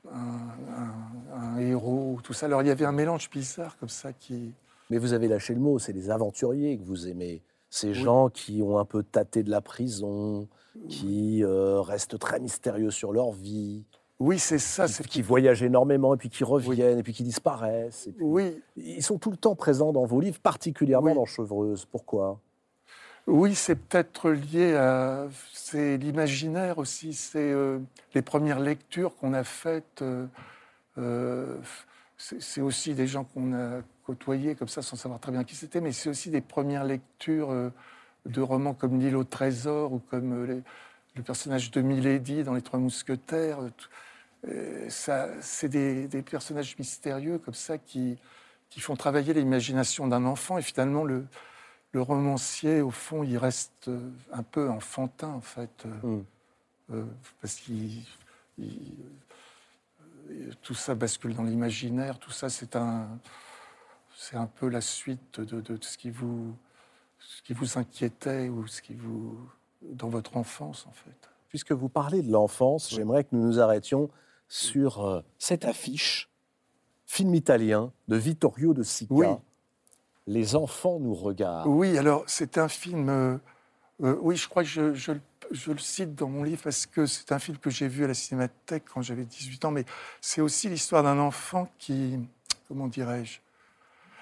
un, un- un- un héros, tout ça. Alors il y avait un mélange bizarre comme ça qui. Mais vous avez lâché le mot, c'est les aventuriers que vous aimez. Ces gens qui ont un peu tâté de la prison, qui euh, restent très mystérieux sur leur vie, Oui, c'est ça. qui, qui voyagent énormément et puis qui reviennent et puis qui disparaissent. puis- Oui, Ils sont tout le temps présents dans vos livres, particulièrement Oui. dans Chevreuse. Pourquoi? Oui, c'est peut-être lié à c'est l'imaginaire aussi, c'est euh, les premières lectures qu'on a faites. euh, euh, c'est aussi des gens qu'on a côtoyés comme ça sans savoir très bien qui c'était, mais c'est aussi des premières lectures de romans comme L'île au trésor ou comme le personnage de Milady dans Les Trois Mousquetaires. c'est des, des personnages mystérieux comme ça qui, qui font travailler l'imagination d'un enfant et finalement le, le romancier, au fond, il reste euh, un peu enfantin, en fait, euh, Mm. euh, parce qu'il. euh, tout ça bascule dans l'imaginaire, tout ça, c'est un. C'est un peu la suite de, de ce, qui vous, ce qui vous inquiétait ou ce qui vous. dans votre enfance, en fait. Puisque vous parlez de l'enfance, j'aimerais que nous nous arrêtions sur euh, cette affiche, film italien de Vittorio de Sica. Oui. Les enfants nous regardent. Oui, alors c'est un film. euh, euh, oui, je crois que je, je le- je le cite dans mon livre parce que c'est un film que j'ai vu à la Cinémathèque quand j'avais 18 ans, mais c'est aussi l'histoire d'un enfant qui. Comment dirais-je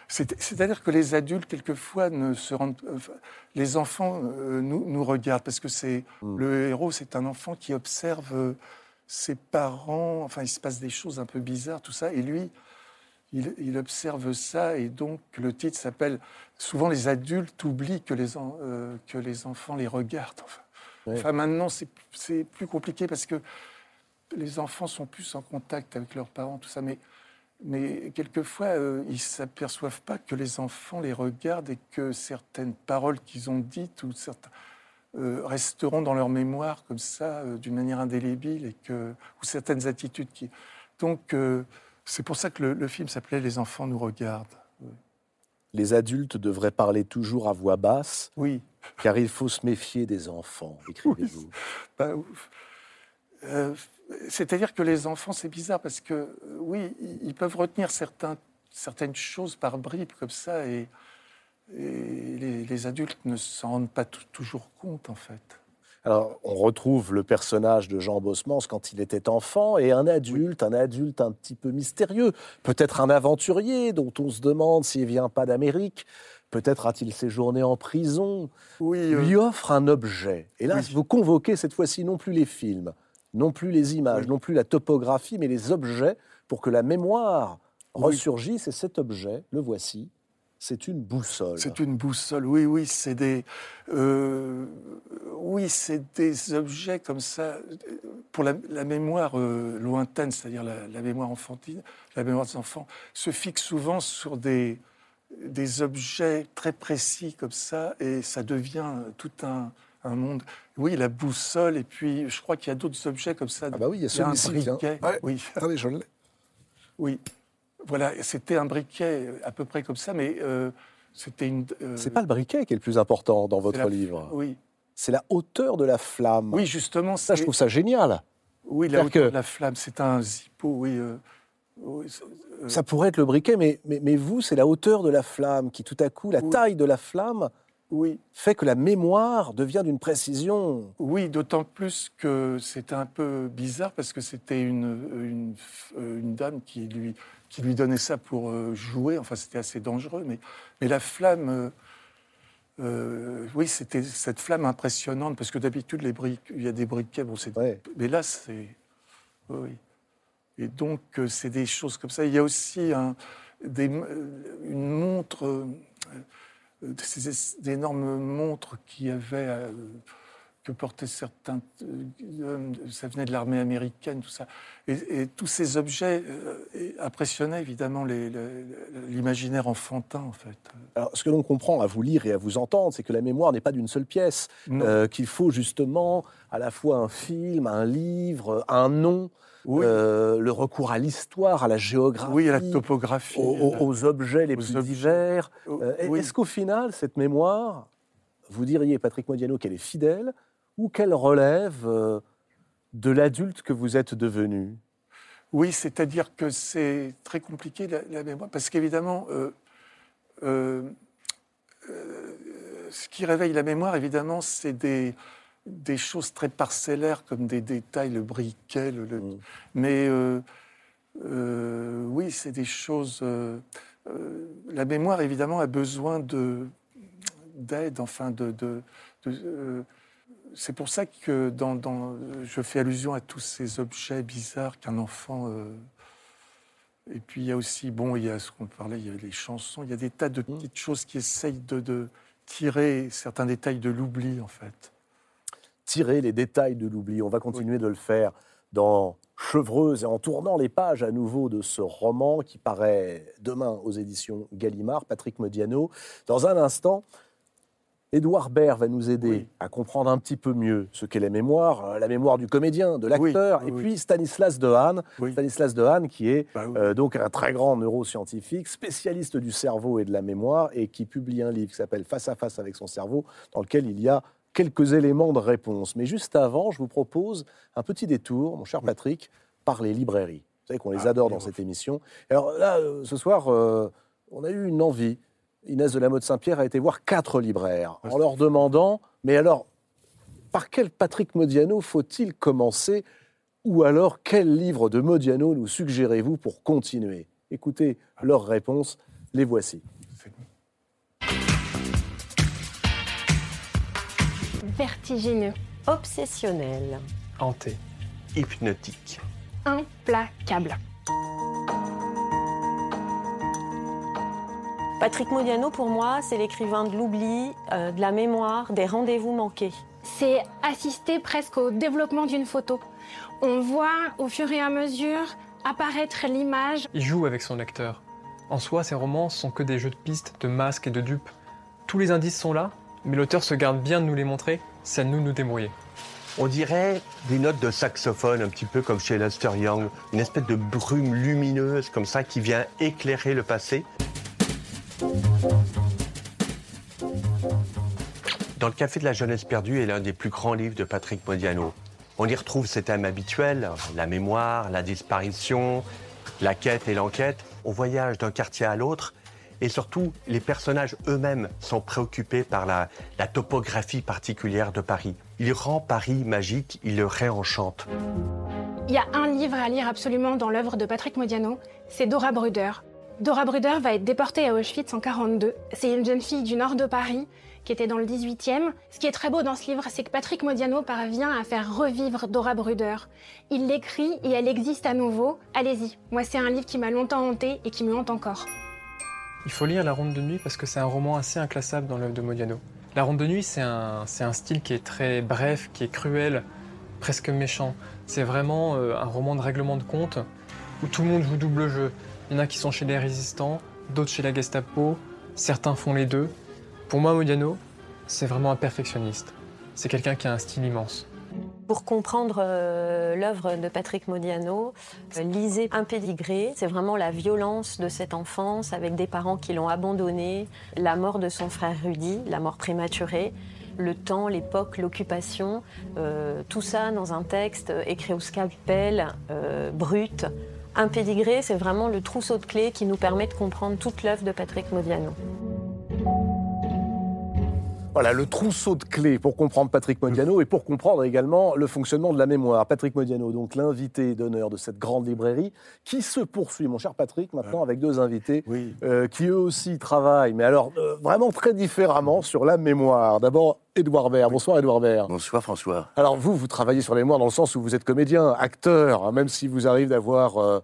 C'est- C'est-à-dire que les adultes, quelquefois, ne se rendent. enfin, les enfants euh, nous, nous regardent parce que c'est. Mm. Le héros, c'est un enfant qui observe euh, ses parents. Enfin, il se passe des choses un peu bizarres, tout ça, et lui. Il, il observe ça et donc le titre s'appelle Souvent les adultes oublient que les, en- euh, que les enfants les regardent. Enfin, Ouais. Enfin, maintenant c'est plus compliqué parce que les enfants sont plus en contact avec leurs parents, tout ça. Mais, mais quelquefois, euh, ils ne s'aperçoivent pas que les enfants les regardent et que certaines paroles qu'ils ont dites ou certains, euh, resteront dans leur mémoire comme ça, d'une manière indélébile, et que, ou certaines attitudes qui. Donc, c'est pour ça que le, le film s'appelait Les enfants nous regardent. Les adultes devraient parler toujours à voix basse, Oui. car il faut se méfier des enfants, écrivez-vous. Bah, ouf. Euh, C'est-à-dire que les enfants, c'est bizarre parce que, euh, oui, ils- peuvent retenir certains, certaines choses par bribes comme ça et, et les, les adultes ne s'en rendent pas tou- toujours compte, en fait. Alors, on retrouve le personnage de Jean Bosmans quand il était enfant et un adulte, un adulte un petit peu mystérieux, peut-être un aventurier dont on se demande s'il vient pas d'Amérique, peut-être a-t-il séjourné en prison, Oui, euh, lui offre un objet. Et là, oui. vous convoquez cette fois-ci non plus les films, non plus les images, Oui. non plus la topographie, mais les objets pour que la mémoire ressurgisse. Et cet objet, le voici, c'est une boussole. C'est une boussole, oui, oui, c'est des, euh, oui, c'est des objets comme ça pour la, la mémoire euh, lointaine, c'est-à-dire la, la mémoire enfantine, la mémoire des enfants, se fixe souvent sur des, des objets très précis comme ça, et ça devient tout un, un monde. Oui, la boussole, et puis je crois qu'il y a d'autres objets comme ça. Ah bah oui, il y a celui-ci. Ouais. Oui. Attendez, je l'ai. Oui, voilà, c'était un briquet à peu près comme ça, mais euh, c'était une. euh, C'est pas le briquet qui est le plus important dans votre la- livre. Oui, C'est la hauteur de la flamme. oui, justement, Ça, je trouve ça génial. Oui, la hauteur que- de la flamme, c'est un zippo, oui. euh, oui, Ça pourrait être le briquet, mais, mais, mais vous, c'est la hauteur de la flamme qui, tout à coup, la Oui. taille de la flamme oui, fait que la mémoire devient d'une précision. oui, d'autant plus que c'était un peu bizarre parce que c'était une, une, une dame qui lui, qui lui donnait ça pour euh, jouer. Enfin, c'était assez dangereux, mais, mais la flamme. euh, euh, oui, c'était cette flamme impressionnante parce que d'habitude, les briques, il y a des briquets, bon, c'est Ouais. Mais là, c'est. Oui. Et donc, c'est des choses comme ça. Il y a aussi un- des- une montre, euh, d'énormes montres qui avaient. euh, que portaient certains. euh, ça venait de l'armée américaine, tout ça. Et, et tous ces objets euh, impressionnaient évidemment l'imaginaire enfantin, en fait. Alors, ce que l'on comprend à vous lire et à vous entendre, c'est que la mémoire n'est pas d'une seule pièce, euh, qu'il faut justement à la fois un film, un livre, un nom, oui, euh, le recours à l'histoire, à la géographie, oui, à la topographie. aux, aux- aux objets les Aux plus objets. divers. Euh, oui. Est-ce qu'au final, cette mémoire vous diriez, Patrick Modiano, qu'elle est fidèle ou qu'elle relève euh, de l'adulte que vous êtes devenu? Oui, c'est-à-dire que c'est très compliqué la, la mémoire, parce qu'évidemment, euh, euh, euh, ce qui réveille la mémoire, évidemment, c'est des, des choses très parcellaires comme des détails, le briquet, le, le- Mm. mais oui, c'est des choses. la mémoire, évidemment, a besoin de d'aide, enfin de. de- de, c'est pour ça que dans, dans- je fais allusion à tous ces objets bizarres qu'un enfant. euh, et puis il y a aussi, bon, il y a ce qu'on parlait, il y a les chansons, il y a des tas de petites choses qui essayent de, de tirer certains détails de l'oubli, en fait. tirer les détails de l'oubli. On va continuer de le faire dans Chevreuse et en tournant les pages à nouveau de ce roman qui paraît demain aux éditions Gallimard, Patrick Modiano. Dans un instant, Édouard Baird va nous aider Oui. à comprendre un petit peu mieux ce qu'est la mémoire, euh, la mémoire du comédien, de l'acteur, Oui, et puis Stanislas Dehaene. Stanislas Dehaene qui est Bah euh, donc un très grand neuroscientifique, spécialiste du cerveau et de la mémoire, et qui publie un livre qui s'appelle Face à face avec son cerveau, dans lequel il y a quelques éléments de réponse. Mais juste avant, je vous propose un petit détour, mon cher Patrick, par les librairies. Vous savez qu'on les Ah, adore dans cette émission. Alors là, euh, ce soir, euh, on a eu une envie. Inès de la Motte Saint-Pierre a été voir quatre libraires en leur demandant, mais alors, par quel Patrick Modiano faut-il commencer Ou alors, quel livre de Modiano nous suggérez-vous pour continuer? Écoutez leurs réponses, les voici. vertigineux, Obsessionnel. hanté, hypnotique. implacable. Patrick Modiano, pour moi, c'est l'écrivain de l'oubli, euh, de la mémoire, des rendez-vous manqués. C'est assister presque au développement d'une photo. On voit au fur et à mesure apparaître l'image. il joue avec son lecteur. En soi, ses romans sont que des jeux de pistes, de masques et de dupes. Tous les indices sont là, mais l'auteur se garde bien de nous les montrer, c'est à nous de nous débrouiller. On dirait des notes de saxophone, un petit peu comme chez Lester Young, une espèce de brume lumineuse comme ça qui vient éclairer le passé. Dans le Café de la jeunesse perdue est l'un des plus grands livres de Patrick Modiano. On y retrouve ses thèmes habituels, la mémoire, la disparition, la quête et l'enquête. On voyage d'un quartier à l'autre et surtout, les personnages eux-mêmes sont préoccupés par la, topographie particulière de Paris. Il rend Paris magique, il le réenchante. Il y a un livre à lire absolument dans l'œuvre de Patrick Modiano, c'est Dora Bruder. Dora Bruder va être déportée à Auschwitz en 42. C'est une jeune fille du nord de Paris qui était dans le 18e. Ce qui est très beau dans ce livre, c'est que Patrick Modiano parvient à faire revivre Dora Bruder. Il l'écrit et elle existe à nouveau. Allez-y, moi c'est un livre qui m'a longtemps hanté et qui me hante encore. Il faut lire La Ronde de Nuit parce que c'est un roman assez inclassable dans l'œuvre de Modiano. La Ronde de Nuit, c'est un, un style qui est très bref, qui est cruel, presque méchant. C'est vraiment euh, un roman de règlement de compte où tout le monde joue double jeu. Il y en a qui sont chez les résistants, d'autres chez la Gestapo, certains font les deux. Pour moi, Modiano, c'est vraiment un perfectionniste. C'est quelqu'un qui a un style immense. Pour comprendre euh, l'œuvre de Patrick Modiano, euh, lisez Un. C'est vraiment la violence de cette enfance avec des parents qui l'ont abandonné, la mort de son frère Rudy, la mort prématurée, le temps, l'époque, l'occupation, euh, tout ça dans un texte écrit au scalpel, brut. Un pédigré, c'est vraiment le trousseau de clés qui nous permet de comprendre toute l'œuvre de Patrick Modiano. Voilà, le trousseau de clés pour comprendre Patrick Modiano et pour comprendre également le fonctionnement de la mémoire. Patrick Modiano, donc l'invité d'honneur de cette grande librairie, qui se poursuit, mon cher Patrick, maintenant avec deux invités Oui. euh, qui eux aussi travaillent, mais alors euh, vraiment très différemment sur la mémoire. D'abord, Édouard Baird. Bonsoir, Édouard Baird. Bonsoir François. Alors vous, vous travaillez sur les mémoires dans le sens où vous êtes comédien, acteur, hein, même si vous arrive d'avoir euh,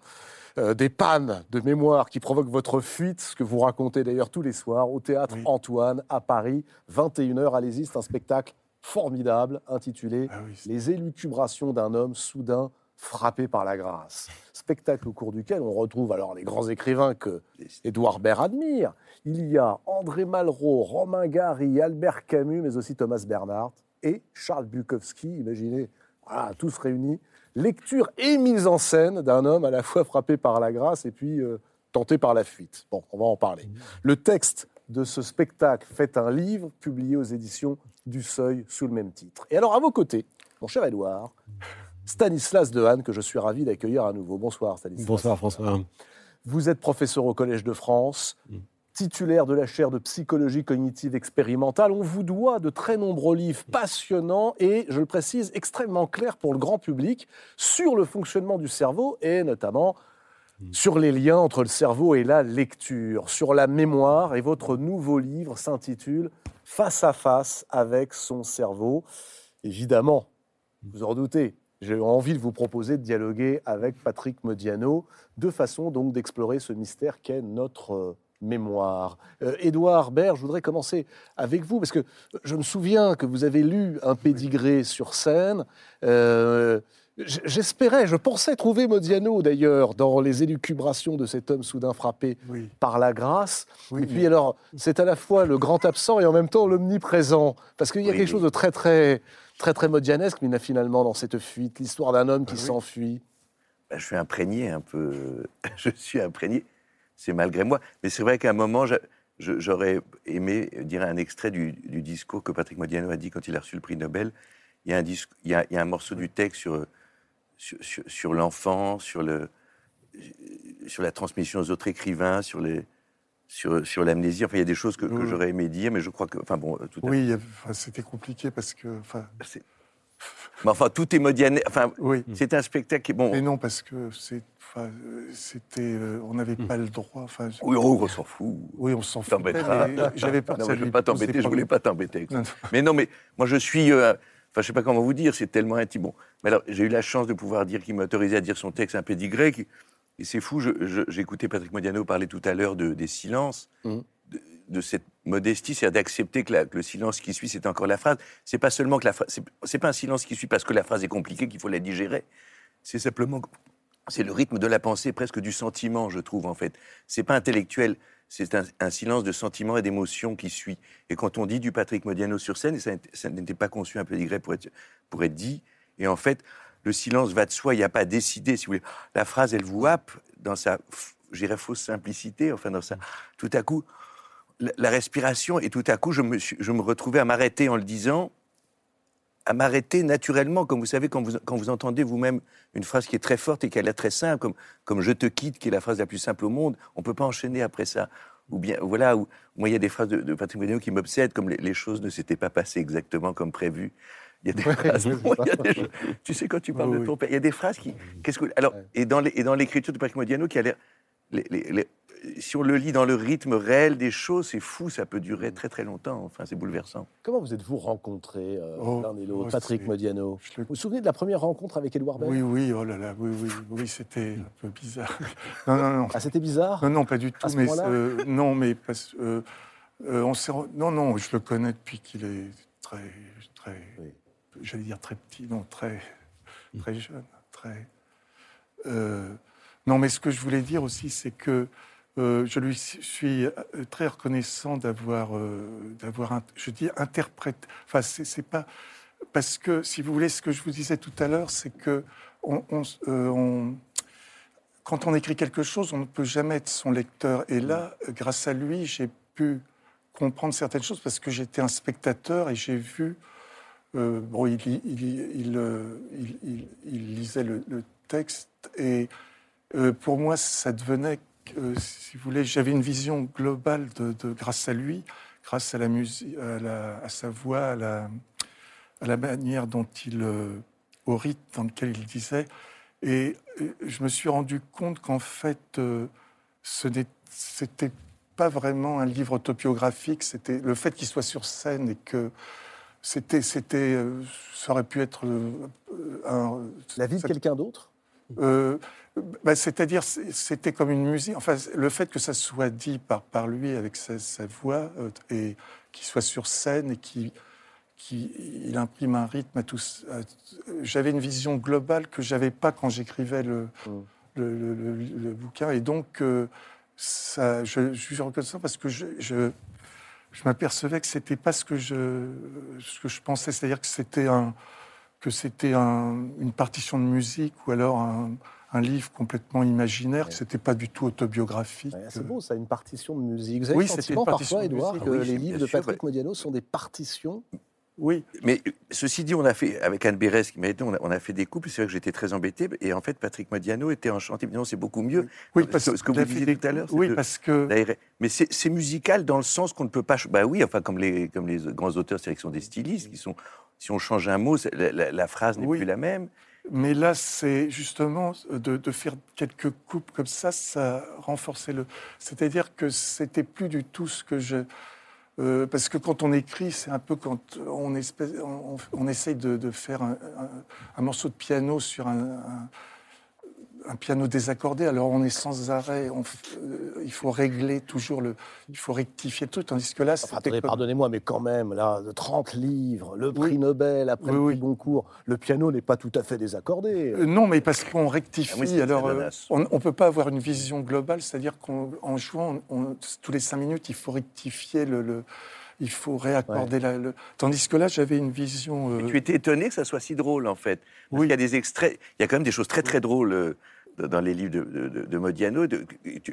euh, des pannes de mémoire qui provoquent votre fuite, ce que vous racontez d'ailleurs tous les soirs au théâtre Oui. Antoine à Paris, 21h. Allez-y, c'est un spectacle formidable intitulé Ah oui, Les élucubrations d'un homme soudain frappé par la grâce. Spectacle au cours duquel on retrouve alors les grands écrivains que Édouard Baird admire. Il y a André Malraux, Romain Gary, Albert Camus, mais aussi Thomas Bernhardt et Charles Bukowski. Imaginez, voilà, tous réunis. Lecture et mise en scène d'un homme à la fois frappé par la grâce et puis euh, tenté par la fuite. Bon, on va en parler. Le texte de ce spectacle Faites un livre, publié aux éditions du Seuil sous le même titre. Et alors, à vos côtés, mon cher Édouard, Stanislas Dehaene, que je suis ravi d'accueillir à nouveau. Bonsoir, Stanislas. Bonsoir, François. Vous êtes professeur au Collège de France, titulaire de la chaire de psychologie cognitive expérimentale. On vous doit de très nombreux livres passionnants et, je le précise, extrêmement clairs pour le grand public sur le fonctionnement du cerveau et notamment sur les liens entre le cerveau et la lecture, sur la mémoire. Et votre nouveau livre s'intitule Face à face avec son cerveau. Évidemment, vous en doutez, j'ai envie de vous proposer de dialoguer avec Patrick Modiano, de façon donc d'explorer ce mystère qu'est notre euh, mémoire. Euh, Édouard Baird, je voudrais commencer avec vous, parce que je me souviens que vous avez lu un pédigré sur scène. Euh, J'espérais, je pensais trouver Modiano d'ailleurs dans les élucubrations de cet homme soudain frappé Oui, par la grâce. oui, Et puis alors, c'est à la fois le grand absent et en même temps l'omniprésent. Parce qu'il y a Oui, quelque oui. chose de très, très, très, très modianesque, mais finalement, dans cette fuite, l'histoire d'un homme qui Ah oui. s'enfuit. Ben, je suis imprégné un peu. Je suis imprégné. C'est malgré moi. Mais c'est vrai qu'à un moment, j'aurais aimé dire un extrait du, du discours que Patrick Modiano a dit quand il a reçu le prix Nobel. Il y a un, dis- il y a, il y a un morceau du texte sur, sur, sur- sur l'enfant, sur, le, sur la transmission aux autres écrivains, sur, les, sur, sur l'amnésie. Enfin, il y a des choses que, j'aurais aimé dire, mais je crois que. Enfin, bon, tout à Oui, a- enfin, c'était compliqué parce que. Enfin, Mais enfin, tout est Modiano. Enfin, oui. c'est un spectacle qui est bon. Mais non, parce que c'est, enfin, euh, c'était, euh, on n'avait pas le droit. Enfin, je- Oui, oh, on s'en fout. oui, on s'en fout. J'avais peur que Non, ça mais je ne veux pas t'embêter, je voulais pas t'embêter. Mais non, mais moi je suis. euh, Enfin, je sais pas comment vous dire, c'est tellement intime. Bon, mais alors j'ai eu la chance de pouvoir dire qu'il m'a autorisé à dire son texte un pédigré. qui- Et c'est fou, écouté Patrick Modiano parler tout à l'heure de, des silences, Mhm. de, de cette modestie, c'est-à-dire d'accepter que, que le silence qui suit, c'est encore la phrase. C'est pas seulement que la phrase. c'est- C'est pas un silence qui suit parce que la phrase est compliquée qu'il faut la digérer. C'est simplement. C'est le rythme de la pensée, presque du sentiment, je trouve, en fait. C'est pas intellectuel. C'est un, silence de sentiment et d'émotion qui suit. Et quand on dit du Patrick Modiano sur scène, et ça, n'était- ça pas conçu un pédigré pour être, pour être dit, et en fait, le silence va de soi, il n'y a pas à décider, si vous voulez. La phrase, elle vous happe dans sa, dirais, fausse simplicité, enfin, dans sa... Tout à coup, la, la respiration, et tout à coup, je me, je me retrouvais à m'arrêter en le disant, à m'arrêter naturellement, comme vous savez, quand vous, quand vous entendez vous-même une phrase qui est très forte et qui a l'air très simple, comme, comme Je te quitte, qui est la phrase la plus simple au monde, on ne peut pas enchaîner après ça. Ou bien, voilà, où, moi, il y a des phrases de, de Patrick Modiano qui m'obsèdent, comme les, les choses ne s'étaient pas passées exactement comme prévu. Il y a des phrases. Bon, il y a des tu sais, quand tu parles Oui, de ton père, il y a des phrases qui. Qu'est-ce que, alors, Ouais. et dans les- et dans l'écriture de Patrick Modiano, qui a l'air. les- les- les- si on le lit dans le rythme réel des choses, c'est fou, ça peut durer très très longtemps. Enfin, c'est bouleversant. Comment vous êtes-vous rencontrés euh, Oh, l'un et l'autre, oh, Patrick Modiano le- Vous vous souvenez de la première rencontre avec Édouard Baird? Oui, oui, oh là là, oui, oui, oui, c'était un peu bizarre. Non, non, non. Ah, c'était bizarre? Non, non, pas du tout. À ce mais euh, non, mais parce, euh, euh, on non, non, je le connais depuis qu'il est très, très, Oui. j'allais dire très petit, non, très, très jeune, très. euh, non, mais ce que je voulais dire aussi, c'est que euh, je lui suis euh, très reconnaissant d'avoir, euh, d'avoir, je dis interprète. Enfin, c'est, pas parce que, si vous voulez, ce que je vous disais tout à l'heure, c'est que euh, quand on écrit quelque chose, on ne peut jamais être son lecteur. Et là, grâce à lui, j'ai pu comprendre certaines choses parce que j'étais un spectateur et j'ai vu. bon, il, lisait le, texte et pour moi, ça devenait, si vous voulez, j'avais une vision globale de, de- grâce à lui, grâce à la musique, à, la- à sa voix, à la, à la manière dont il, euh, au rythme dans lequel il disait. Et je me suis rendu compte qu'en fait, euh, ce c'était pas vraiment un livre autobiographique. C'était le fait qu'il soit sur scène et que c'était, c'était, euh, ça aurait pu être un. La vie de quelqu'un d'autre? Euh, bah, C'est-à-dire, c'est- c'était comme une musique. Enfin, le fait que ça soit dit par, par lui avec sa, sa voix euh, et qu'il soit sur scène et qu'il qui, il imprime un rythme à tout. ça. J'avais une vision globale que j'avais pas quand j'écrivais le, Mm. le, le- le- le bouquin. Et donc, euh, ça, je, je suis reconnaissant parce que je, je, je m'apercevais que c'était pas ce que je, ce que je pensais. C'est-à-dire que c'était un, que c'était un- une partition de musique ou alors un, un livre complètement imaginaire, que c'était pas du tout autobiographique. Ouais, c'est beau, ça, une partition de musique. Vous avez Oui, le c'était sentiment une partition parfois, de Edouard, que Oui, les livres de Patrick ouais. Modiano sont des partitions Oui, Mais euh, ceci dit, on a fait, avec Anne Bérez, qui m'a aidé, on a, on a fait des couples, c'est vrai que j'étais très embêté, et en fait, Patrick Modiano était enchanté. Non, c'est beaucoup mieux. oui, parce ce, ce que vous disiez tout à l'heure, c'est Oui, que parce que Mais c'est c'est musical dans le sens qu'on ne peut pas. Bah oui, enfin, comme les, comme les grands auteurs, c'est-à-dire qu'ils sont des stylistes, qui sont. Si on change un mot, c'est- la, la- la phrase n'est Oui. plus la même. Mais là, c'est justement de, de faire quelques coupes comme ça, ça renforçait le. C'est-à-dire que c'était plus du tout ce que je. euh, parce que quand on écrit, c'est un peu quand on, espèce, on, essaye de, faire un, morceau de piano sur un- un piano désaccordé. Alors on est sans arrêt. on euh, il faut régler toujours le. Il faut rectifier le truc. Tandis que là, Enfin, c'était attendez, comme- pardonnez-moi, mais quand même, là, de 30 livres, le prix Oui. Nobel, après Oui, le prix oui. Goncourt, le piano n'est pas tout à fait désaccordé. Euh, Non, mais parce qu'on rectifie. Ah alors, euh, on ne peut pas avoir une vision globale, c'est-à-dire qu'en jouant, on- tous les cinq minutes, il faut rectifier le. le- il faut réaccorder la. le- Tandis que là, j'avais une vision. euh, Et tu étais étonné que ça soit si drôle, en fait. Parce Oui. qu'il y a des extraits, il y a quand même des choses très, très drôles euh, dans les livres de, de- de- Modiano. De-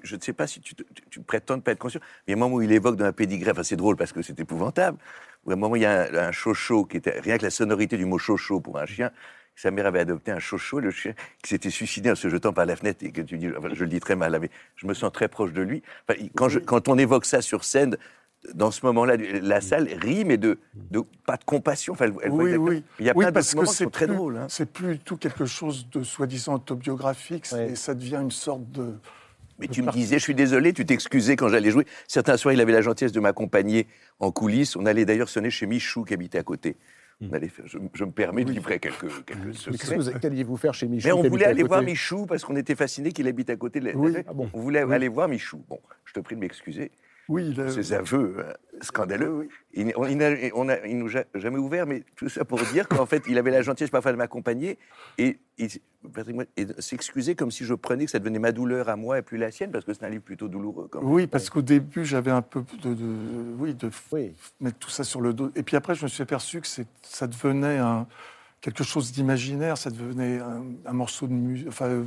je ne sais pas si tu, tu, tu prétends ne pas être conscient, mais il y a un moment où il évoque dans un pédigré, enfin, c'est drôle parce que c'est épouvantable, où à un moment, il y a un, un chocho qui était, rien que la sonorité du mot chocho pour un chien, sa mère avait adopté un chocho, le chien qui s'était suicidé en se jetant par la fenêtre, et que tu dis, enfin, je le dis très mal, mais je me sens très proche de lui. Enfin, quand, je- quand on évoque ça sur scène, dans ce moment-là, la salle rit, mais de, de pas de compassion. Enfin, elle- elle voit oui, oui. Il y a oui, plein parce que moments qui c'est sont très plus- drôles. hein. C'est plus du tout quelque chose de soi-disant autobiographique, Ouais. ça devient une sorte de. Mais de tu me disais, je suis désolé, tu t'excusais quand j'allais jouer. Certains soirs, il avait la gentillesse de m'accompagner en coulisses. On allait d'ailleurs sonner chez Michou, qui habitait à côté. On allait faire- je, je me permets de livrer quelques, quelques Mais secrets. vous qu'alliez-vous faire chez Michel Mais on voulait aller voir Michou parce qu'on était fascinés qu'il habite à côté de la. Oui. Ah bon On voulait Oui. aller voir Michou. Bon, je te prie de m'excuser. Oui, le- Ces aveux euh, scandaleux. Oui, oui. Il, a- il nous a jamais ouvert, mais tout ça pour dire qu'en fait, il avait la gentillesse parfois de m'accompagner et, et s'excuser comme si je prenais que ça devenait ma douleur à moi et plus la sienne, parce que c'est un livre plutôt douloureux. Quand. Oui, parce qu'au début, j'avais un peu de, de- oui, de Oui. mettre tout ça sur le dos. Et puis après, je me suis aperçu que ça devenait un, quelque chose d'imaginaire, ça devenait un, un morceau de musique. Enfin,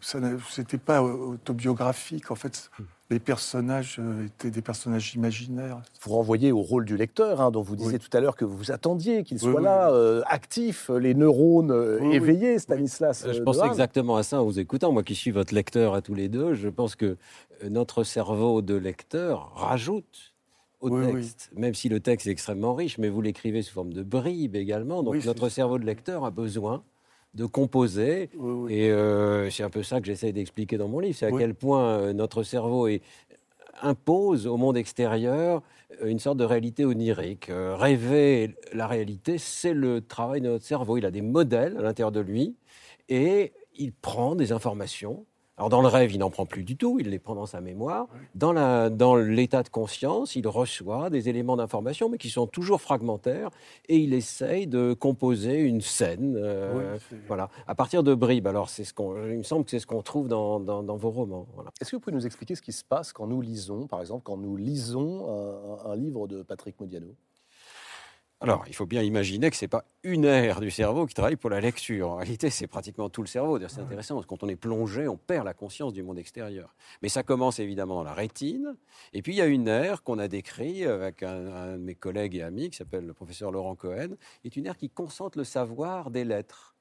c'était pas autobiographique. En fait, les personnages euh, étaient des personnages imaginaires. Vous renvoyez au rôle du lecteur, hein, dont vous disiez Oui. tout à l'heure que vous attendiez qu'il soit Oui, oui, là, oui. euh, actif, les neurones euh, éveillés, Stanislas. Je pense Dehaene. exactement à ça en vous écoutant. Moi qui suis votre lecteur à tous les deux, je pense que notre cerveau de lecteur rajoute au Oui, oui. texte, même si le texte est extrêmement riche, mais vous l'écrivez sous forme de bribes également. Donc Oui, notre cerveau de lecteur a besoin de composer. Oui, oui. Et euh, c'est un peu ça que j'essaye d'expliquer dans mon livre, c'est à Oui. quel point euh, notre cerveau est- impose au monde extérieur euh, une sorte de réalité onirique. Euh, rêver la réalité, c'est le travail de notre cerveau. Il a des modèles à l'intérieur de lui et il prend des informations. Alors dans le rêve, il n'en prend plus du tout, il les prend dans sa mémoire. Dans la- dans l'état de conscience, il reçoit des éléments d'information, mais qui sont toujours fragmentaires, et il essaye de composer une scène. euh, Oui, voilà, à partir de bribes. Alors c'est ce qu'on, il me semble que c'est ce qu'on trouve dans, dans- dans vos romans. Voilà. Est-ce que vous pouvez nous expliquer ce qui se passe quand nous lisons, par exemple, quand nous lisons un, un livre de Patrick Modiano? Alors, il faut bien imaginer que ce n'est pas une aire du cerveau qui travaille pour la lecture. En réalité, c'est pratiquement tout le cerveau. C'est intéressant, parce que quand on est plongé, on perd la conscience du monde extérieur. Mais ça commence évidemment dans la rétine. Et puis, il y a une aire qu'on a décrite avec un, un de mes collègues et amis, qui s'appelle le professeur Laurent Cohen, qui est une aire qui concentre le savoir des lettres.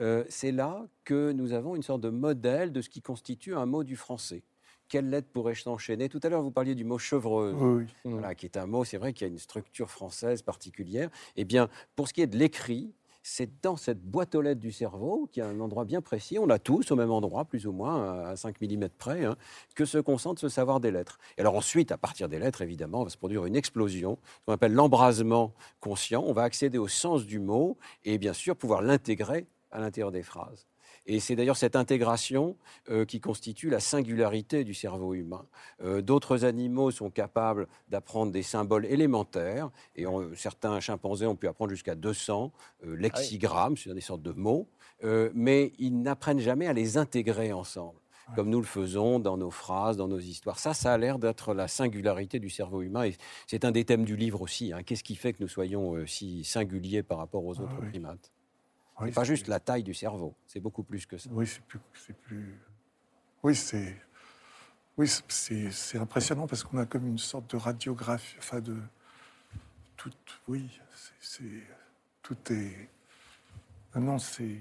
Euh, c'est là que nous avons une sorte de modèle de ce qui constitue un mot du français. Quelle lettre pourrais-je s'enchaîner Tout à l'heure, vous parliez du mot chevreuse Oui, oui. voilà, qui est un mot, c'est vrai, qui a une structure française particulière. Eh bien, pour ce qui est de l'écrit, c'est dans cette boîte aux lettres du cerveau, qui a un endroit bien précis, on l'a tous au même endroit, plus ou moins, à 5 mm près, hein, que se concentre ce savoir des lettres. Et alors ensuite, à partir des lettres, évidemment, va se produire une explosion, ce qu'on appelle l'embrasement conscient. On va accéder au sens du mot et bien sûr pouvoir l'intégrer à l'intérieur des phrases. Et c'est d'ailleurs cette intégration euh, qui constitue la singularité du cerveau humain. Euh, D'autres animaux sont capables d'apprendre des symboles élémentaires, et on- certains chimpanzés ont pu apprendre jusqu'à 200 euh, lexigrammes, c'est-à-dire des sortes de mots, mais ils n'apprennent jamais à les intégrer ensemble. Comme nous le faisons dans nos phrases, dans nos histoires. Ça, ça a l'air d'être la singularité du cerveau humain. Et c'est un des thèmes du livre aussi. hein. Qu'est-ce qui fait que nous soyons si singuliers par rapport aux autres oui. primates Oui, C'est pas juste la taille du cerveau, c'est beaucoup plus que ça. Oui, c'est plus, c'est plus. Oui, c'est. Oui, c'est- impressionnant parce qu'on a comme une sorte de radiographie, enfin de tout. Oui, c'est tout est. Non, c'est.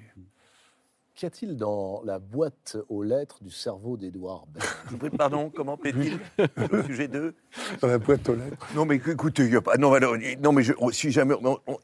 Qu'y a-t-il dans la boîte aux lettres du cerveau prie, Pardon, comment plaît-il au sujet de Dans la boîte aux lettres. Non, mais écoutez, il y a pas. Non, alors, non mais je, on- si jamais. on- on-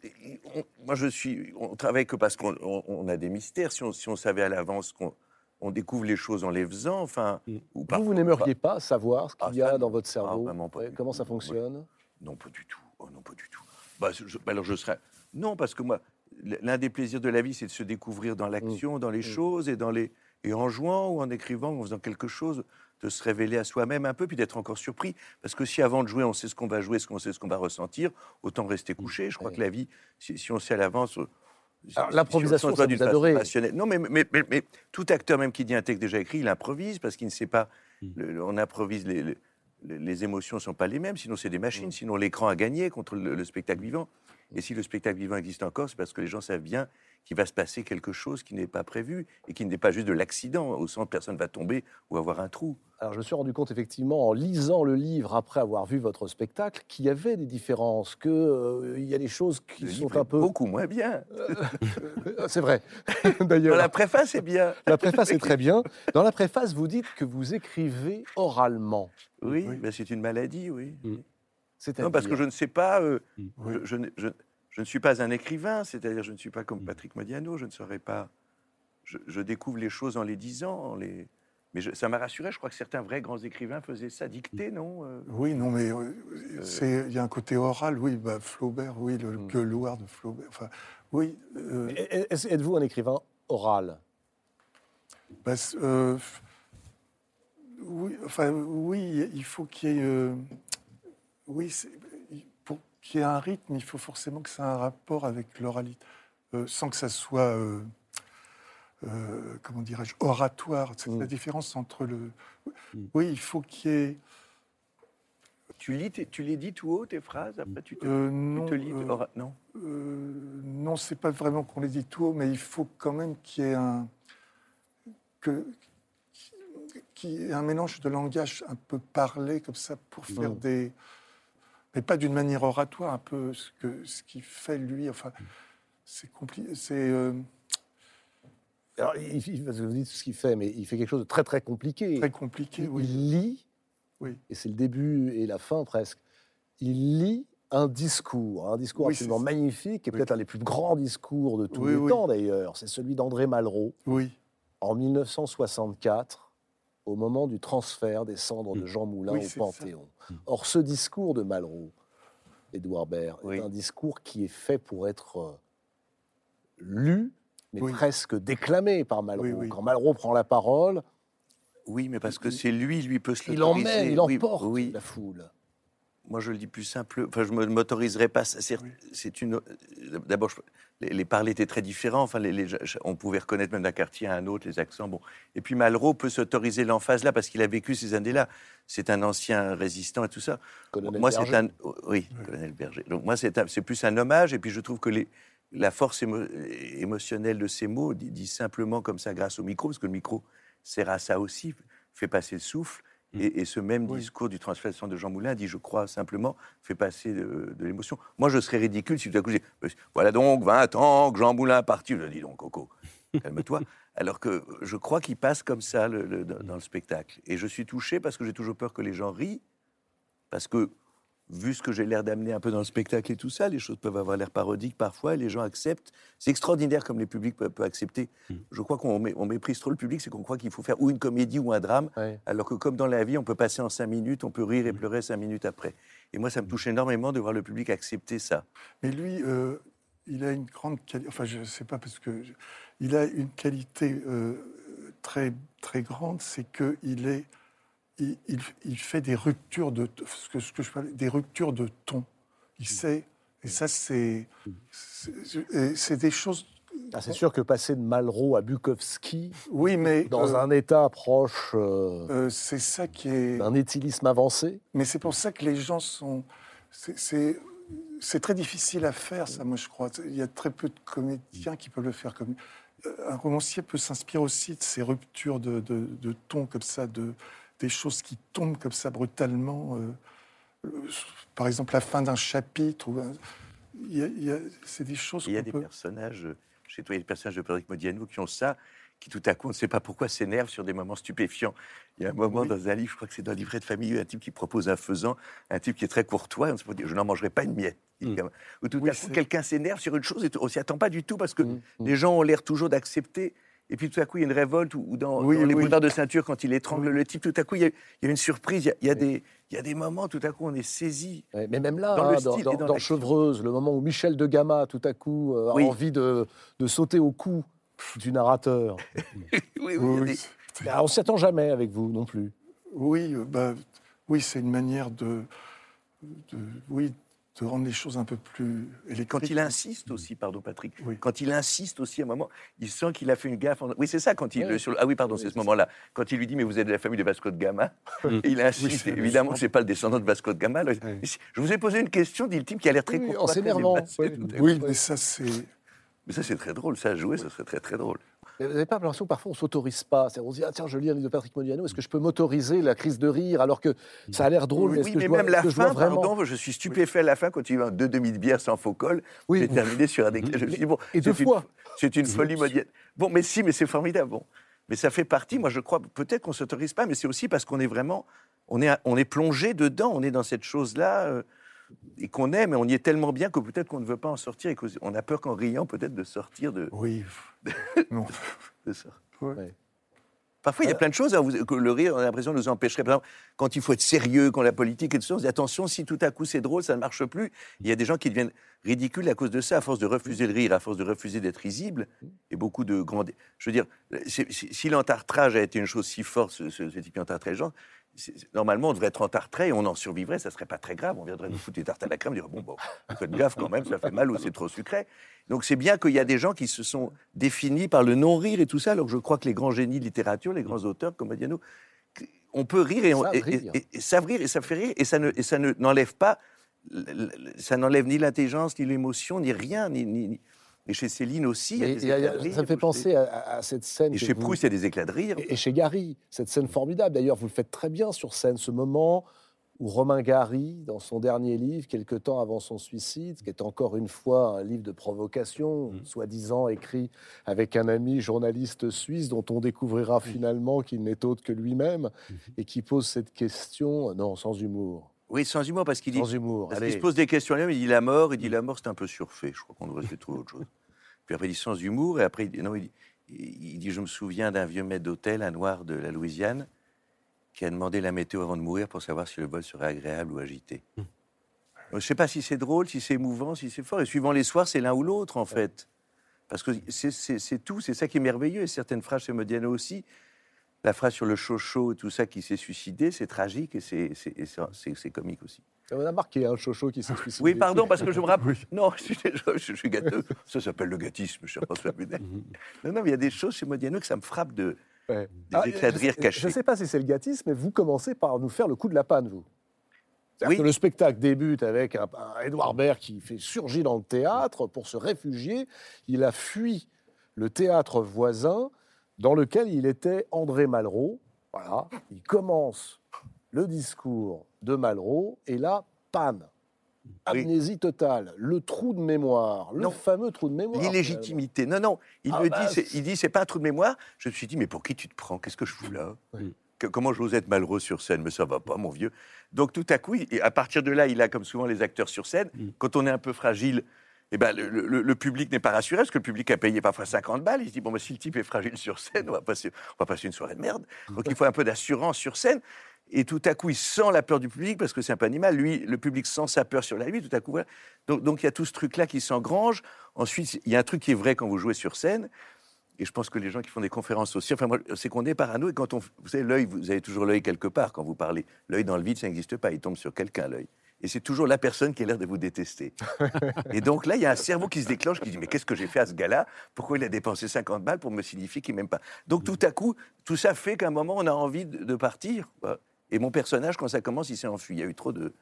on- moi, je suis. On travaille que parce qu'on on- on a des mystères. Si on, si on savait à l'avance qu'on on découvre les choses en les faisant, enfin. Ou Vous, vous n'aimeriez pas savoir ce qu'il Ah, y a ça, dans votre Ah, cerveau vraiment pas Ouais, Comment tout. ça Ouais. fonctionne? Non, pas du tout. Oh, non, pas du tout. Bah, je- bah, alors je serais. Non, parce que moi, l'un des plaisirs de la vie, c'est de se découvrir dans l'action, dans les choses et dans les et en jouant ou en écrivant ou en faisant quelque chose, de se révéler à soi-même un peu, puis d'être encore surpris. Parce que si avant de jouer, on sait ce qu'on va jouer, ce qu'on sait ce qu'on va ressentir, autant rester couché. Je crois que la vie, si, si on sait à l'avance. euh, l'improvisation, si vous adorez. Non, mais, mais, mais, mais tout acteur, même qui dit un texte déjà écrit, il improvise parce qu'il ne sait pas. Mm. le- on improvise les, les- les- émotions ne sont pas les mêmes, sinon c'est des machines, Mm. sinon l'écran a gagné contre le, le spectacle vivant. Et si le spectacle vivant existe encore, c'est parce que les gens savent bien qu'il va se passer quelque chose qui n'est pas prévu et qui n'est pas juste de l'accident, au sens personne va tomber ou avoir un trou. Alors, je me suis rendu compte, effectivement, en lisant le livre après avoir vu votre spectacle, qu'il y avait des différences, qu'il y a des choses qui Le sont livre un est peu. beaucoup moins bien. Euh, C'est vrai. Dans D'ailleurs, la préface, c'est bien. la préface est très bien. Dans la préface, vous dites que vous écrivez oralement. Oui, Oui. ben, c'est une maladie, oui. C'est-à-dire Non, parce que je ne sais pas. euh, Oui. je, je- je ne suis pas un écrivain, c'est-à-dire je ne suis pas Mm. comme Patrick Modiano, je ne saurais pas. Je, je découvre les choses en les disant, en les. Mais je- ça m'a rassuré. Je crois que certains vrais grands écrivains faisaient ça dicter, non euh, Oui, non, mais euh, c'est il y a un côté oral, oui, bah, Flaubert, oui, le Mm. gueuloir de Flaubert. Enfin, oui. euh, Êtes-vous un écrivain oral? Bah, euh, oui, enfin, oui, il faut qu'il y ait. euh, oui, qu'il y ait un rythme, il faut forcément que ça ait un rapport avec l'oralité, euh, sans que ça soit. euh, euh, comment dirais-je Oratoire. C'est Mm. la différence entre le. Mm. Oui, il faut qu'il y ait. Tu lis, tu les dis tout haut tes phrases. Après, tu te, tu non, te lis. ora- non. Non, c'est pas vraiment qu'on les dit tout haut, mais il faut quand même qu'il y ait un que ait un mélange de langage un peu parlé comme ça pour faire Mm. des mais pas d'une manière oratoire, un peu ce que ce qu'il fait lui. Enfin, c'est compliqué. C'est euh, Alors, il, il- vous dites ce qu'il fait, mais il fait quelque chose de très très compliqué. très compliqué. il, Oui. il lit, Oui. et c'est le début et la fin presque, il lit un discours, un discours Oui, absolument magnifique, et Oui. peut-être un des plus grands discours de tous les temps d'ailleurs. C'est celui d'André Malraux Oui. en 1964, au moment du transfert des cendres de Jean Moulin Oui, au ça. Panthéon. Or, ce discours de Malraux, Édouard Baird, Oui. est un discours qui est fait pour être euh, lu, mais Oui. presque déclamé par Malraux. Quand Malraux prend la parole, Oui, mais parce que c'est lui, lui peut se il l'autoriser. emmène, il emporte oui. la foule. Moi, je le dis plus simple. Enfin, je ne m'autoriserai pas. C'est Oui. une. D'abord, les, les parlers étaient très différents. Enfin, les, les- on pouvait reconnaître même d'un quartier à un autre les accents. Bon. Et puis Malraux peut s'autoriser l'emphase là parce qu'il a vécu ces années-là. C'est un ancien résistant et tout ça. Colonel moi, c'est Berger. un. Oui, colonel Berger. Donc moi, c'est plus un hommage. Et puis je trouve que les, la force émo- émotionnelle de ces mots dit, dit simplement comme ça grâce au micro, parce que le micro sert à ça aussi, fait passer le souffle. Et, et ce même Oui. discours du transfert de Jean Moulin dit, je crois simplement, fait passer de, de l'émotion. Moi, je serais ridicule si tout à coup je dis, voilà donc 20 ans que Jean Moulin est parti. Je dis donc, Coco, calme-toi. Alors que je crois qu'il passe comme ça le- le- dans, dans le spectacle. Et je suis touché parce que j'ai toujours peur que les gens rient. Parce que, vu ce que j'ai l'air d'amener un peu dans le spectacle et tout ça, les choses peuvent avoir l'air parodiques parfois et les gens acceptent. C'est extraordinaire comme les publics peuvent, peuvent accepter. Je crois qu'on mé- on méprise trop le public, c'est qu'on croit qu'il faut faire ou une comédie ou un drame, Ouais. alors que comme dans la vie, on peut passer en cinq minutes, on peut rire et pleurer cinq minutes après. Et moi, ça me touche énormément de voir le public accepter ça. Mais lui, euh, il a une grande qualité. Enfin, je ne sais pas parce que je- il a une qualité euh, très très grande, c'est que il est, il, il- il fait des ruptures de ce que, ce que je parlais, des ruptures de ton. Il sait, et ça c'est, c'est- des choses. Ah, c'est sûr que passer de Malraux à Bukowski, Oui, mais dans euh, un état proche euh, euh, c'est ça qui est. d'un éthylisme avancé, Mais c'est pour ça que les gens sont. c'est- c'est- c'est très difficile à faire, ça, moi, je crois. Il y a très peu de comédiens qui peuvent le faire comme. Euh, Un romancier peut s'inspirer aussi de ces ruptures de, de, de ton, comme ça, de, des choses qui tombent comme ça brutalement. euh, euh, par exemple, la fin d'un chapitre. ou un- il y a- il y a- c'est des choses Il y a des peut- personnages, euh, chez toi, il y a des personnages de Patrick Modiano qui ont ça, qui tout à coup, on ne sait pas pourquoi, s'énervent sur des moments stupéfiants. Il y a un moment Oui. dans un livre, je crois que c'est dans le livret de famille, un type qui propose un faisan, un type qui est très courtois, et on se peut dire, je n'en mangerai pas une miette. dit Mm. gamin. Ou tout Oui, à coup, c'est- quelqu'un s'énerve sur une chose et on s'y attend pas du tout parce que Mm, mm. les gens ont l'air toujours d'accepter. Et puis tout à coup, il y a une révolte, ou dans, Oui, dans les oui. boulevards de ceinture, quand il étrangle Oui. le type, tout à coup, il y a, il y a une surprise, il y a, il y a des, il y a des moments, tout à coup, on est saisi. Ouais, Mais même là, Dans hein, le dans, style et dans- dans dans l'action. Chevreuse, le moment où Michel de Gama, tout à coup, euh, a envie de, de sauter au cou du narrateur. Oui, oui, des- alors, on s'y attend jamais avec vous non plus. Oui, euh, bah, oui, c'est une manière de, de- oui, de rendre les choses un peu plus électriques. Quand il insiste aussi, pardon Patrick, Oui. quand il insiste aussi à un moment, il sent qu'il a fait une gaffe. en- Oui, c'est ça, quand il. Ouais. sur le- Ah oui, pardon, Oui, c'est ce moment-là. Quand il lui dit, mais vous êtes de la famille de Vasco de Gama, il insiste, évidemment, c'est pas le descendant de Vasco de Gama. là. Je vous ai posé une question, dit le type, qui a l'air très Oui, en s'énervant. Oui, mais ça, c'est. Mais ça, c'est très drôle. Ça, à jouer, ça serait très, très drôle. Vous n'avez pas l'impression que parfois on s'autorise pas? On se dit, ah, tiens, je lis un livre de Patrick Modiano, est-ce que je peux m'autoriser la crise de rire alors que ça a l'air drôle Oui, mais est-ce que mais je dois, même est-ce la que je dois fin, vraiment pardon, je suis stupéfait à la fin quand eu un deux demi de bière sans faux col. Oui. J'ai terminé sur un déclin. Je me suis dit, bon, Et deux c'est une- fois. C'est une folie modienne. Bon, mais si, mais c'est formidable. Bon. Mais ça fait partie, moi je crois, peut-être qu'on ne s'autorise pas, mais c'est aussi parce qu'on est vraiment, on est, on est plongé dedans, on est dans cette chose-là, euh, et qu'on aime, et on y est tellement bien que peut-être qu'on ne veut pas en sortir, et qu'on a peur qu'en riant, peut-être de sortir de, Oui. non. de ça. Ouais. Parfois, il y a plein de choses hein, vous- que le rire, on a l'impression, nous empêcherait. Par exemple, quand il faut être sérieux, quand la politique et tout ça, on se dit attention, si tout à coup c'est drôle, ça ne marche plus. Il y a des gens qui deviennent ridicules à cause de ça, à force de refuser le rire, à force de refuser d'être risible. Et beaucoup de grands. Je veux dire, si, si l'entartrage a été une chose si forte, ce, ce, ce type qui normalement, on devrait être entartré et on en survivrait, ça serait pas très grave. On viendrait nous foutre des tartes à la crème, dire bon, bon, faites gaffe quand même, ça fait mal ou c'est trop sucré. Donc c'est bien qu'il y a des gens qui se sont définis par le non-rire et tout ça, alors que je crois que les grands génies de littérature, les grands auteurs comme Modiano, on peut rire et, on, et, rire. et- et savent rire et ça fait rire et ça ne et ça ne n'enlève pas ça n'enlève ni l'intelligence ni l'émotion ni rien ni, ni- ni- et chez Céline aussi il y a Mais des il y a- éclats de rire, Ça me fait penser à, cette scène. et chez vous- Proust il y a des éclats de rire. Et et chez Gary, cette scène formidable, d'ailleurs, vous le faites très bien sur scène, ce moment où Romain Gary, dans son dernier livre, quelque temps avant son suicide, qui est encore une fois un livre de provocation, soi-disant écrit avec un ami journaliste suisse dont on découvrira finalement qu'il n'est autre que lui-même, et qui pose cette question, non, sans humour, oui sans humour parce qu'il dit sans humour. Parce qu'il se pose des questions lui-même, il dit la mort, il dit la mort c'est un peu surfait, je crois qu'on devrait de trouver autre chose. Puis après il dit sans humour, et après il dit, non, il dit, il dit je me souviens d'un vieux maître d'hôtel, un noir de la Louisiane, qui a demandé la météo avant de mourir pour savoir si le vol serait agréable ou agité. Donc, Je ne sais pas si c'est drôle, si c'est émouvant, si c'est fort, et suivant les soirs, c'est l'un ou l'autre en fait. Parce que c'est tout, c'est ça qui est merveilleux, et certaines phrases chez Modiano aussi. La phrase sur le chocho et tout ça qui s'est suicidé, c'est tragique et c'est- comique aussi. On a marqué un chocho qui s'est suicidé. Oui, pardon, parce que je me rappelle. Non, je, je- je suis gâteux. Ça s'appelle le gâtisme, cher François Bunel. Non, non, mais il y a des choses chez Modiano que ça me frappe de, Ouais. des Ah, éclats de rire cachés. Je ne sais pas si c'est le gâtisme, mais vous commencez par nous faire le coup de la panne, vous. Oui. que le spectacle débute avec un, un Édouard Baird qui fait surgir dans le théâtre pour se réfugier. Il a fui le théâtre voisin dans lequel il était André Malraux. Voilà. Il commence le discours de Malraux et là, panne. Amnésie totale, le trou de mémoire, le Non. fameux trou de mémoire. L'illégitimité. Non, non. Il Ah me bah, dit, c'est- il dit, c'est pas un trou de mémoire. Je me suis dit, mais pour qui tu te prends? Qu'est-ce que je fous là? Que- Comment j'ose être malheureux sur scène? Mais ça va pas, mon vieux. Donc tout à coup, il- et à partir de là, il a, comme souvent les acteurs sur scène, quand on est un peu fragile, eh ben, le, public n'est pas rassuré, parce que le public a payé parfois 50 balles. Il se dit, bon, ben, si le type est fragile sur scène, on va passer, une soirée de merde. Donc il faut un peu d'assurance sur scène. Et tout à coup, il sent la peur du public, parce que c'est un peu animal. Lui, le public sent sa peur sur la lui. Tout à coup. Donc, il y a tout ce truc-là qui s'engrange. Ensuite, il y a un truc qui est vrai quand vous jouez sur scène. Et je pense que les gens qui font des conférences aussi, enfin c'est qu'on est parano et quand on, vous savez, l'œil, vous avez toujours l'œil quelque part quand vous parlez. L'œil dans le vide, ça n'existe pas. Il tombe sur quelqu'un, l'œil. Et c'est toujours la personne qui a l'air de vous détester. et donc là, il y a un cerveau qui se déclenche, qui dit mais qu'est-ce que j'ai fait à ce gars-là? Pourquoi il a dépensé 50 balles pour me signifier qu'il m'aime pas? Donc tout à coup, tout ça fait qu'à un moment, on a envie de, partir. quoi. Et mon personnage, quand ça commence, il s'est enfui. Il y a eu trop de,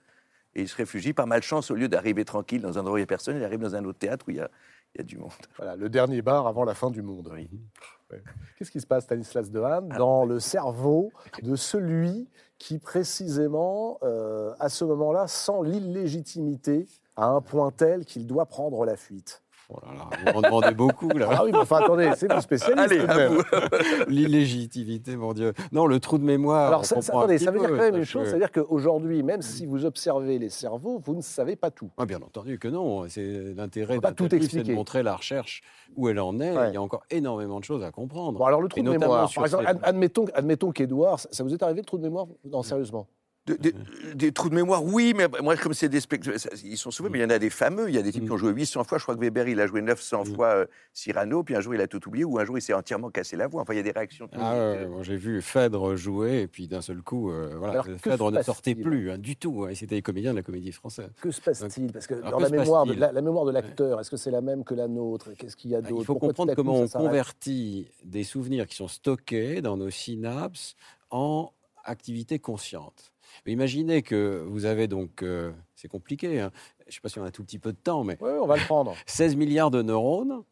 Et il se réfugie par malchance, au lieu d'arriver tranquille dans un endroit où il n'y a personne, il arrive dans un autre théâtre où il y a, il y a du monde. Voilà, le dernier bar avant la fin du monde. Ouais. Qu'est-ce qui se passe, Stanislas Dehaene, dans le cerveau de celui qui, précisément, euh, à ce moment-là, sent l'illégitimité à un point tel qu'il doit prendre la fuite Oh là là, vous en demandez beaucoup là. Ah oui, mais enfin attendez, c'est vous spécialiste Allez, à vous. L'illégitimité, mon Dieu. Non, le trou de mémoire. Alors ça, attendez, ça veut dire quand même une chose, que- c'est-à-dire qu'aujourd'hui, même si vous observez les cerveaux, vous ne savez pas tout. Ah, bien entendu que non. C'est l'intérêt d'un tout c'est de montrer la recherche où elle en est. Ouais. Il y a encore énormément de choses à comprendre. Bon, alors le trou Et de mémoire, par exemple, ces- admettons, admettons qu'Edouard, ça ça vous est arrivé le trou de mémoire? Non, sérieusement. De- des- des trous de mémoire, oui, mais moi, comme c'est des spectacles, ça- ils sont souvent, mais il y en a des fameux. Il y a des types qui ont joué 800 fois. Je crois que Weber, il a joué 900 fois euh, Cyrano, puis un jour, il a tout oublié, ou un jour, il s'est entièrement cassé la voix. Enfin, il y a des réactions. Ah, ouais, moi, j'ai vu Phèdre jouer et puis d'un seul coup, euh, voilà, Alors, Phèdre ne sortait plus hein, du tout. hein, et C'était les comédiens de la comédie française. Que se passe-t-il? Parce que Alors, dans que la mémoire, de, la, la mémoire de l'acteur, est-ce que c'est la même que la nôtre? Qu'est-ce qu'il y a Ah, d'autre? Il faut Pourquoi comprendre comment on convertit des souvenirs qui sont stockés dans nos synapses en activité consciente. Mais imaginez que vous avez donc, euh, c'est compliqué, hein, je ne sais pas si on a un tout petit peu de temps, mais Oui, on va le prendre. 16 milliards de neurones,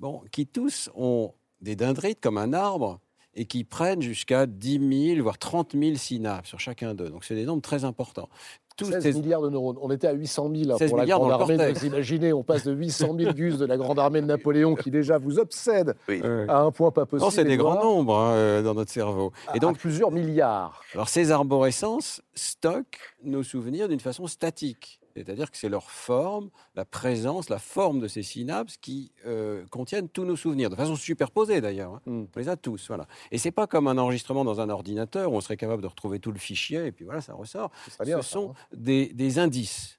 bon, qui tous ont des dendrites comme un arbre et qui prennent jusqu'à 10 000, voire 30 000 synapses sur chacun d'eux. Donc c'est des nombres très importants. Tous 16 ces- milliards de neurones. On était à 800 000 hein, 16 pour la grande armée. cortex. Vous imaginez, on passe de 800 000 gus de la grande armée de Napoléon qui déjà vous obsède Oui. À un point pas possible. non, c'est des grands nombres hein, euh, dans notre cerveau. Et donc, à plusieurs milliards. Alors ces arborescences stockent nos souvenirs d'une façon statique. C'est-à-dire que c'est leur forme, la présence, la forme de ces synapses qui euh, contiennent tous nos souvenirs, de façon superposée d'ailleurs. hein. Mm. On les a tous, voilà. Et c'est pas comme un enregistrement dans un ordinateur où on serait capable de retrouver tout le fichier et puis voilà, ça ressort. Ce serait bien, Ce ça, sont hein. des, des indices.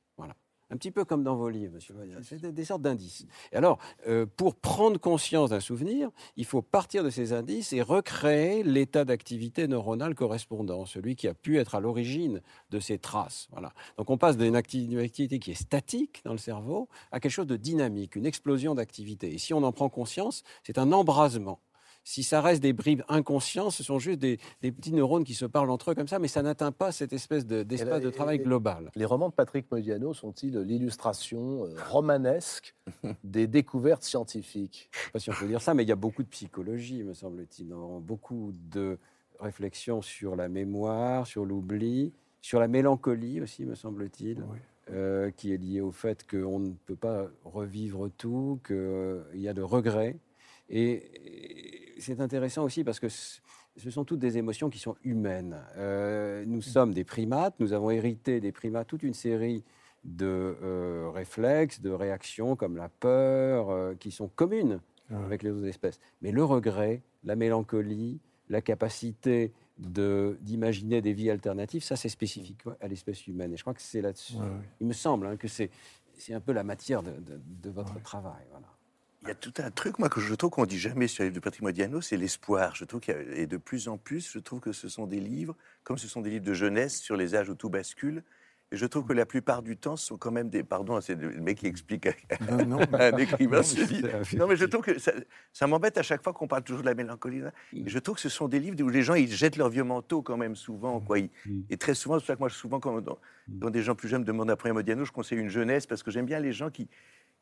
Un petit peu comme dans vos livres, monsieur. C'est des, sortes d'indices. Et alors, euh, pour prendre conscience d'un souvenir, il faut partir de ces indices et recréer l'état d'activité neuronale correspondant, celui qui a pu être à l'origine de ces traces. Voilà. Donc on passe d'une activité qui est statique dans le cerveau à quelque chose de dynamique, une explosion d'activité. Et si on en prend conscience, c'est un embrasement. Si ça reste des bribes inconscients, ce sont juste des, des petits neurones qui se parlent entre eux comme ça, mais ça n'atteint pas cette espèce de- d'espace de travail global. Les romans de Patrick Modiano sont-ils l'illustration euh, romanesque des découvertes scientifiques? Je ne sais pas si on peut dire ça, mais il y a beaucoup de psychologie, me semble-t-il, beaucoup de réflexions sur la mémoire, sur l'oubli, sur la mélancolie aussi, me semble-t-il, Oui. euh, qui est liée au fait qu'on ne peut pas revivre tout, qu'il y a de regrets. Et, et c'est intéressant aussi parce que ce sont toutes des émotions qui sont humaines. Euh, nous sommes des primates, nous avons hérité des primates toute une série de euh, réflexes, de réactions comme la peur, euh, qui sont communes Ouais. avec les autres espèces. Mais le regret, la mélancolie, la capacité de- d'imaginer des vies alternatives, ça c'est spécifique ouais, à l'espèce humaine. Et je crois que c'est là-dessus, Ouais, ouais. il me semble hein, que c'est c'est un peu la matière de, de- de votre travail. Voilà. Il y a tout un truc, moi, que je trouve qu'on dit jamais sur les livres de Patrick Modiano, c'est l'espoir. Je trouve qu'il y a, et de plus en plus, je trouve que ce sont des livres, comme ce sont des livres de jeunesse sur les âges où tout bascule. Et je trouve que la plupart du temps, ce sont quand même des. Pardon, c'est le mec qui explique à, Non, non, à un écrivain. Non, ce mais livre. c'est- Non, mais je trouve que ça, ça m'embête à chaque fois qu'on parle toujours de la mélancolie. Et je trouve que ce sont des livres où les gens ils jettent leurs vieux manteaux quand même souvent. Quoi. Ils- Mm. Et très souvent, c'est pour ça que moi, souvent, quand, dans- quand des gens plus jeunes me demandent après Modiano, je conseille une jeunesse parce que j'aime bien les gens qui,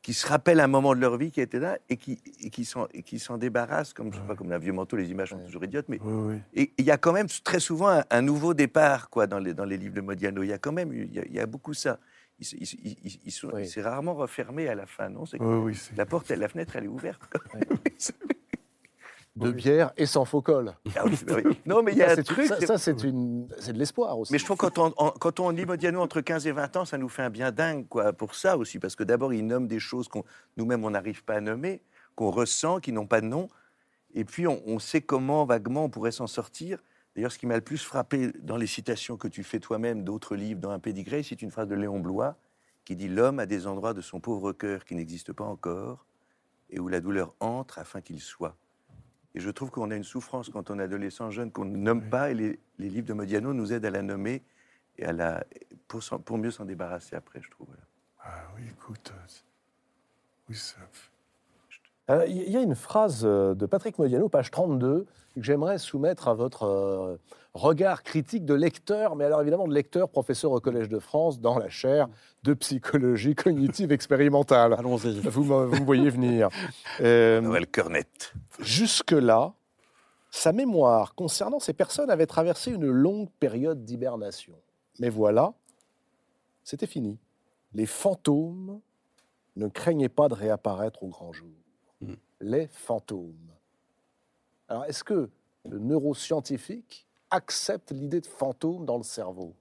qui se rappellent un moment de leur vie qui était là et qui, et qui s'en et qui s'en débarrassent, comme, je sais pas, comme un vieux manteau, les images sont toujours idiotes, mais Oui, oui. et il y a quand même très souvent un, un nouveau départ quoi, dans, les, dans les livres de Modiano. Il y a quand même il y a, il y a beaucoup ça. Il, il il- Oui. s'est rarement refermé à la fin, non? C'est- La porte, la fenêtre, elle est ouverte. De bière et sans faux col. Ah oui, oui. Non, mais il y a Ça, un truc. Ça, ça, c'est une- c'est de l'espoir aussi. Mais je trouve que quand on, quand on lit Modiano entre 15 et 20 ans, ça nous fait un bien dingue quoi, pour ça aussi. Parce que d'abord, il nomme des choses qu'on nous-mêmes, on n'arrive pas à nommer, qu'on ressent, qui n'ont pas de nom. Et puis, on, on sait comment, vaguement, on pourrait s'en sortir. D'ailleurs, ce qui m'a le plus frappé dans les citations que tu fais toi-même d'autres livres, dans un pédigré, c'est une phrase de Léon Blois qui dit L'homme a des endroits de son pauvre cœur qui n'existent pas encore et où la douleur entre afin qu'il soit. Et je trouve qu'on a une souffrance quand on est adolescent jeune qu'on ne nomme pas, et les, les livres de Modiano nous aident à la nommer et à la, pour, mieux s'en débarrasser après, je trouve. voilà. Ah oui, écoute. euh, Oui, ça. Euh, Il y a une phrase euh, de Patrick Modiano, page 32, que j'aimerais soumettre à votre euh, regard critique de lecteur, mais alors évidemment de lecteur, professeur au Collège de France, dans la chaire de psychologie cognitive expérimentale. Allons-y. Vous, me- vous me voyez venir. Euh, cœur net. Jusque-là, sa mémoire concernant ces personnes avait traversé une longue période d'hibernation. Mais voilà, c'était fini. Les fantômes ne craignaient pas de réapparaître au grand jour. Les fantômes. Alors, est-ce que le neuroscientifique accepte l'idée de fantôme dans le cerveau?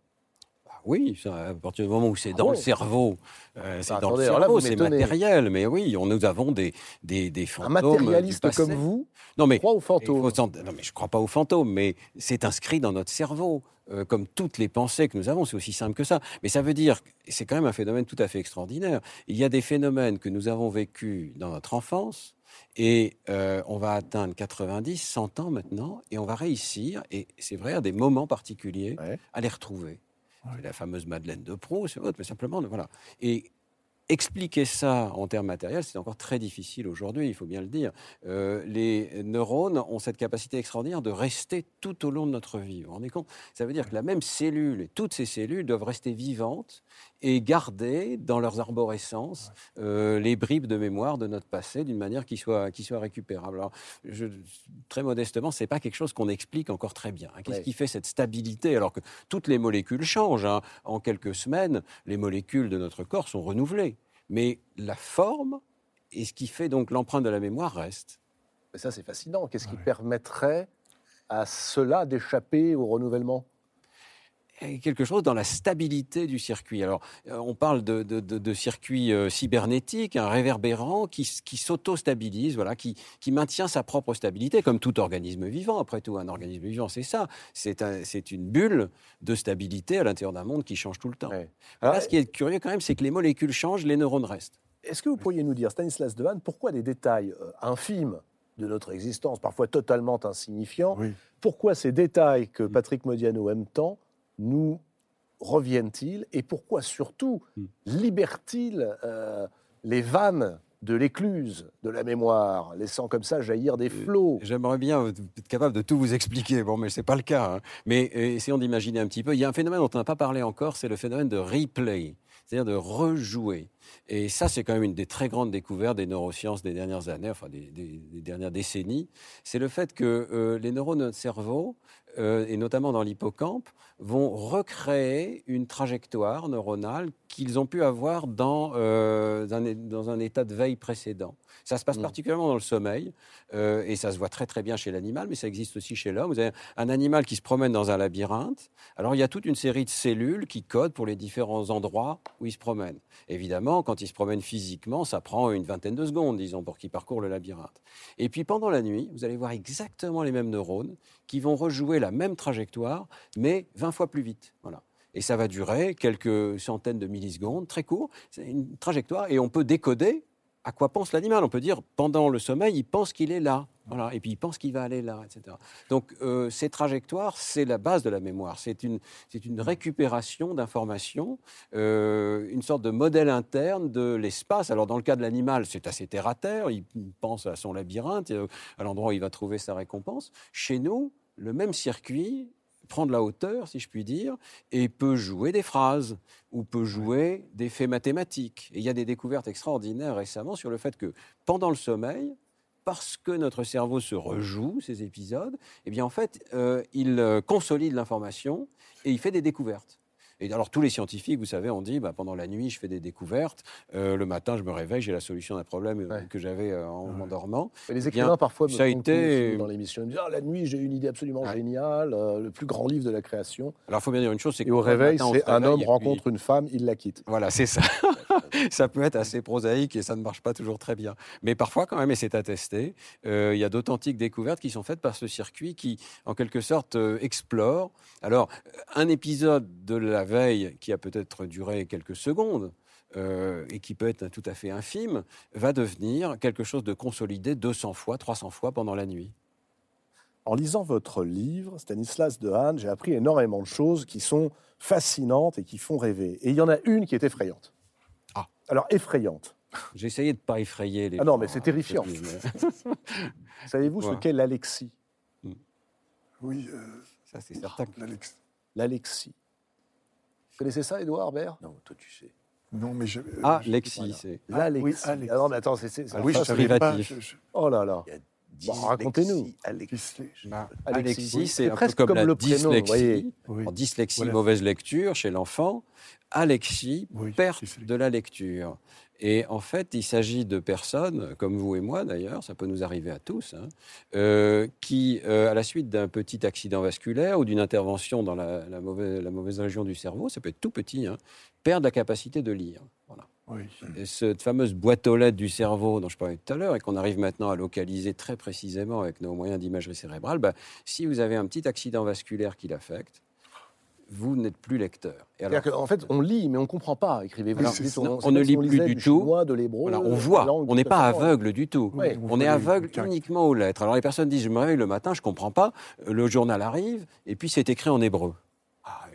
Ah Oui, à partir du moment où c'est Ah dans bon? le cerveau, euh, c'est Bah, dans attendez, le cerveau, c'est matériel. Mais oui, on, nous avons des, des, des Un fantômes. du matérialiste passé. comme vous Non, mais croit aux fantômes faut non, mais je ne crois pas aux fantômes, mais c'est inscrit dans notre cerveau, euh, comme toutes les pensées que nous avons. C'est aussi simple que ça. Mais ça veut dire, c'est quand même un phénomène tout à fait extraordinaire. Il y a des phénomènes que nous avons vécus dans notre enfance, et euh, on va atteindre 90, 100 ans maintenant, et on va réussir, et c'est vrai, à des moments particuliers, Ouais. à les retrouver. La fameuse Madeleine de Proust, c'est autre, mais simplement, voilà. Et expliquer ça en termes matériels, c'est encore très difficile aujourd'hui, il faut bien le dire. Euh, les neurones ont cette capacité extraordinaire de rester tout au long de notre vie. Vous vous rendez compte? Ça veut dire que la même cellule, et toutes ces cellules doivent rester vivantes et garder dans leurs arborescences euh, les bribes de mémoire de notre passé d'une manière qui soit, qui soit récupérable. Alors, je, très modestement, c'est pas quelque chose qu'on explique encore très bien. hein. Qu'est-ce Ouais. qui fait cette stabilité alors que toutes les molécules changent hein. En quelques semaines, les molécules de notre corps sont renouvelées. Mais la forme et ce qui fait donc l'empreinte de la mémoire reste. Mais ça, c'est fascinant. Qu'est-ce qui permettrait à cela d'échapper au renouvellement? Quelque chose dans la stabilité du circuit. Alors, euh, on parle de, de, de, de circuit euh, cybernétique, un réverbérant qui, s'auto-stabilise, voilà, qui, qui maintient sa propre stabilité, comme tout organisme vivant. Après tout, un organisme vivant, c'est ça. C'est un- c'est une bulle de stabilité à l'intérieur d'un monde qui change tout le temps. Ouais. Là, ce qui est curieux quand même, c'est que les molécules changent, les neurones restent. Est-ce que vous pourriez nous dire, Stanislas Dehaene, pourquoi des détails euh, infimes de notre existence, parfois totalement insignifiants, Oui. pourquoi ces détails que Patrick Modiano aime tant nous reviennent-ils et pourquoi surtout Mm. libère-t-il euh, les vannes de l'écluse de la mémoire, laissant comme ça jaillir des flots? J'aimerais bien être capable de tout vous expliquer, bon, mais ce n'est pas le cas. hein. Mais euh, essayons d'imaginer un petit peu. Il y a un phénomène dont on n'a pas parlé encore, c'est le phénomène de replay, c'est-à-dire de rejouer. Et ça, c'est quand même une des très grandes découvertes des neurosciences des dernières années, enfin des, des- des dernières décennies. C'est le fait que euh, les neurones de notre cerveau, euh, et notamment dans l'hippocampe, vont recréer une trajectoire neuronale qu'ils ont pu avoir dans, euh, dans un état de veille précédent. Ça se passe Mm. particulièrement dans le sommeil, euh, et ça se voit très très bien chez l'animal, mais ça existe aussi chez l'homme. Vous avez un animal qui se promène dans un labyrinthe. Alors il y a toute une série de cellules qui codent pour les différents endroits où il se promène. Évidemment, quand il se promène physiquement, ça prend une vingtaine de secondes, disons, pour qu'il parcourt le labyrinthe. Et puis pendant la nuit, vous allez voir exactement les mêmes neurones qui vont rejouer la même trajectoire, mais 20 fois plus vite. Voilà. Et ça va durer quelques centaines de millisecondes, très court. C'est une trajectoire, et on peut décoder à quoi pense l'animal. On peut dire, pendant le sommeil, il pense qu'il est là. Voilà. Et puis il pense qu'il va aller là, etc. Donc euh, ces trajectoires, c'est la base de la mémoire. C'est une, c'est une récupération d'informations, euh, une sorte de modèle interne de l'espace. Alors dans le cas de l'animal, c'est assez terre à terre. Il il pense à son labyrinthe, euh, à l'endroit où il va trouver sa récompense. Chez nous, le même circuit prend de la hauteur, si je puis dire, et peut jouer des phrases ou peut jouer des faits mathématiques. Il y a des découvertes extraordinaires récemment sur le fait que pendant le sommeil, parce que notre cerveau se rejoue ces épisodes, eh bien en fait, euh, il euh, consolide l'information et il fait des découvertes. Et alors tous les scientifiques, vous savez, on dit, bah, pendant la nuit, je fais des découvertes, euh, le matin, je me réveille, j'ai la solution d'un problème euh, Ouais. que j'avais euh, en m'endormant. Et les Eh bien, écrivains parfois me ça a été- dans l'émission. Ils me disent Ah, la nuit, j'ai eu une idée absolument Ouais. géniale, euh, le plus grand livre de la création. Alors il faut bien dire une chose, c'est Et au réveil, c'est un homme puis- rencontre une femme, il la quitte. Voilà, c'est ça. ça peut être assez prosaïque et ça ne marche pas toujours très bien. Mais parfois, quand même, et c'est attesté, il y a d'authentiques découvertes qui sont faites par ce circuit qui, en quelque sorte, explore. Alors, un épisode de la veille qui a peut-être duré quelques secondes, euh, et qui peut être tout à fait infime, va devenir quelque chose de consolidé 200 fois, 300 fois pendant la nuit. En lisant votre livre, Stanislas Dehaene, j'ai appris énormément de choses qui sont fascinantes et qui font rêver. Et il y en a une qui est effrayante. Ah. Alors, effrayante. J'ai essayé de ne pas effrayer les Ah non, mais c'est hein, terrifiant. mais- Savez-vous ce qu'est l'alexie? Oui, euh, Ça, c'est certain. l'Alex. L'alexie. Vous connaissez ça, Édouard Bert Non, toi, tu sais. Non, mais je. Ah, je- Lexi, voilà. c'est. L'alexie. oui, Alexis. Ah non, mais attends, c'est... Ah oui, je ça, savais pas. privatif. je- je- Oh là là. Bon, racontez-nous. Alexis. Bah, Alexis, oui. c'est presque comme, comme la le prénom, vous dyslexie. voyez. Oui. En dyslexie, Voilà. mauvaise lecture chez l'enfant. Alexis, Oui, perte de la lecture. Et en fait, il s'agit de personnes, comme vous et moi d'ailleurs, ça peut nous arriver à tous, hein, euh, qui, euh, à la suite d'un petit accident vasculaire ou d'une intervention dans la, la mauvaise, la mauvaise région du cerveau, ça peut être tout petit, hein, perdent la capacité de lire. Voilà. Oui. Et cette fameuse boîte aux lettres du cerveau dont je parlais tout à l'heure et qu'on arrive maintenant à localiser très précisément avec nos moyens d'imagerie cérébrale, bah, si vous avez un petit accident vasculaire qui l'affecte, vous n'êtes plus lecteur. Et alors, C'est-à-dire qu'en fait, on lit, mais on ne comprend pas, écrivez-vous. On c'est ne lit si on plus du du tout. chinois, de voilà, on voit, on n'est pas aveugle du tout. On est aveugle uniquement aux lettres. Alors les personnes disent, je me réveille le matin, je ne comprends pas, le journal arrive, et puis c'est écrit en hébreu.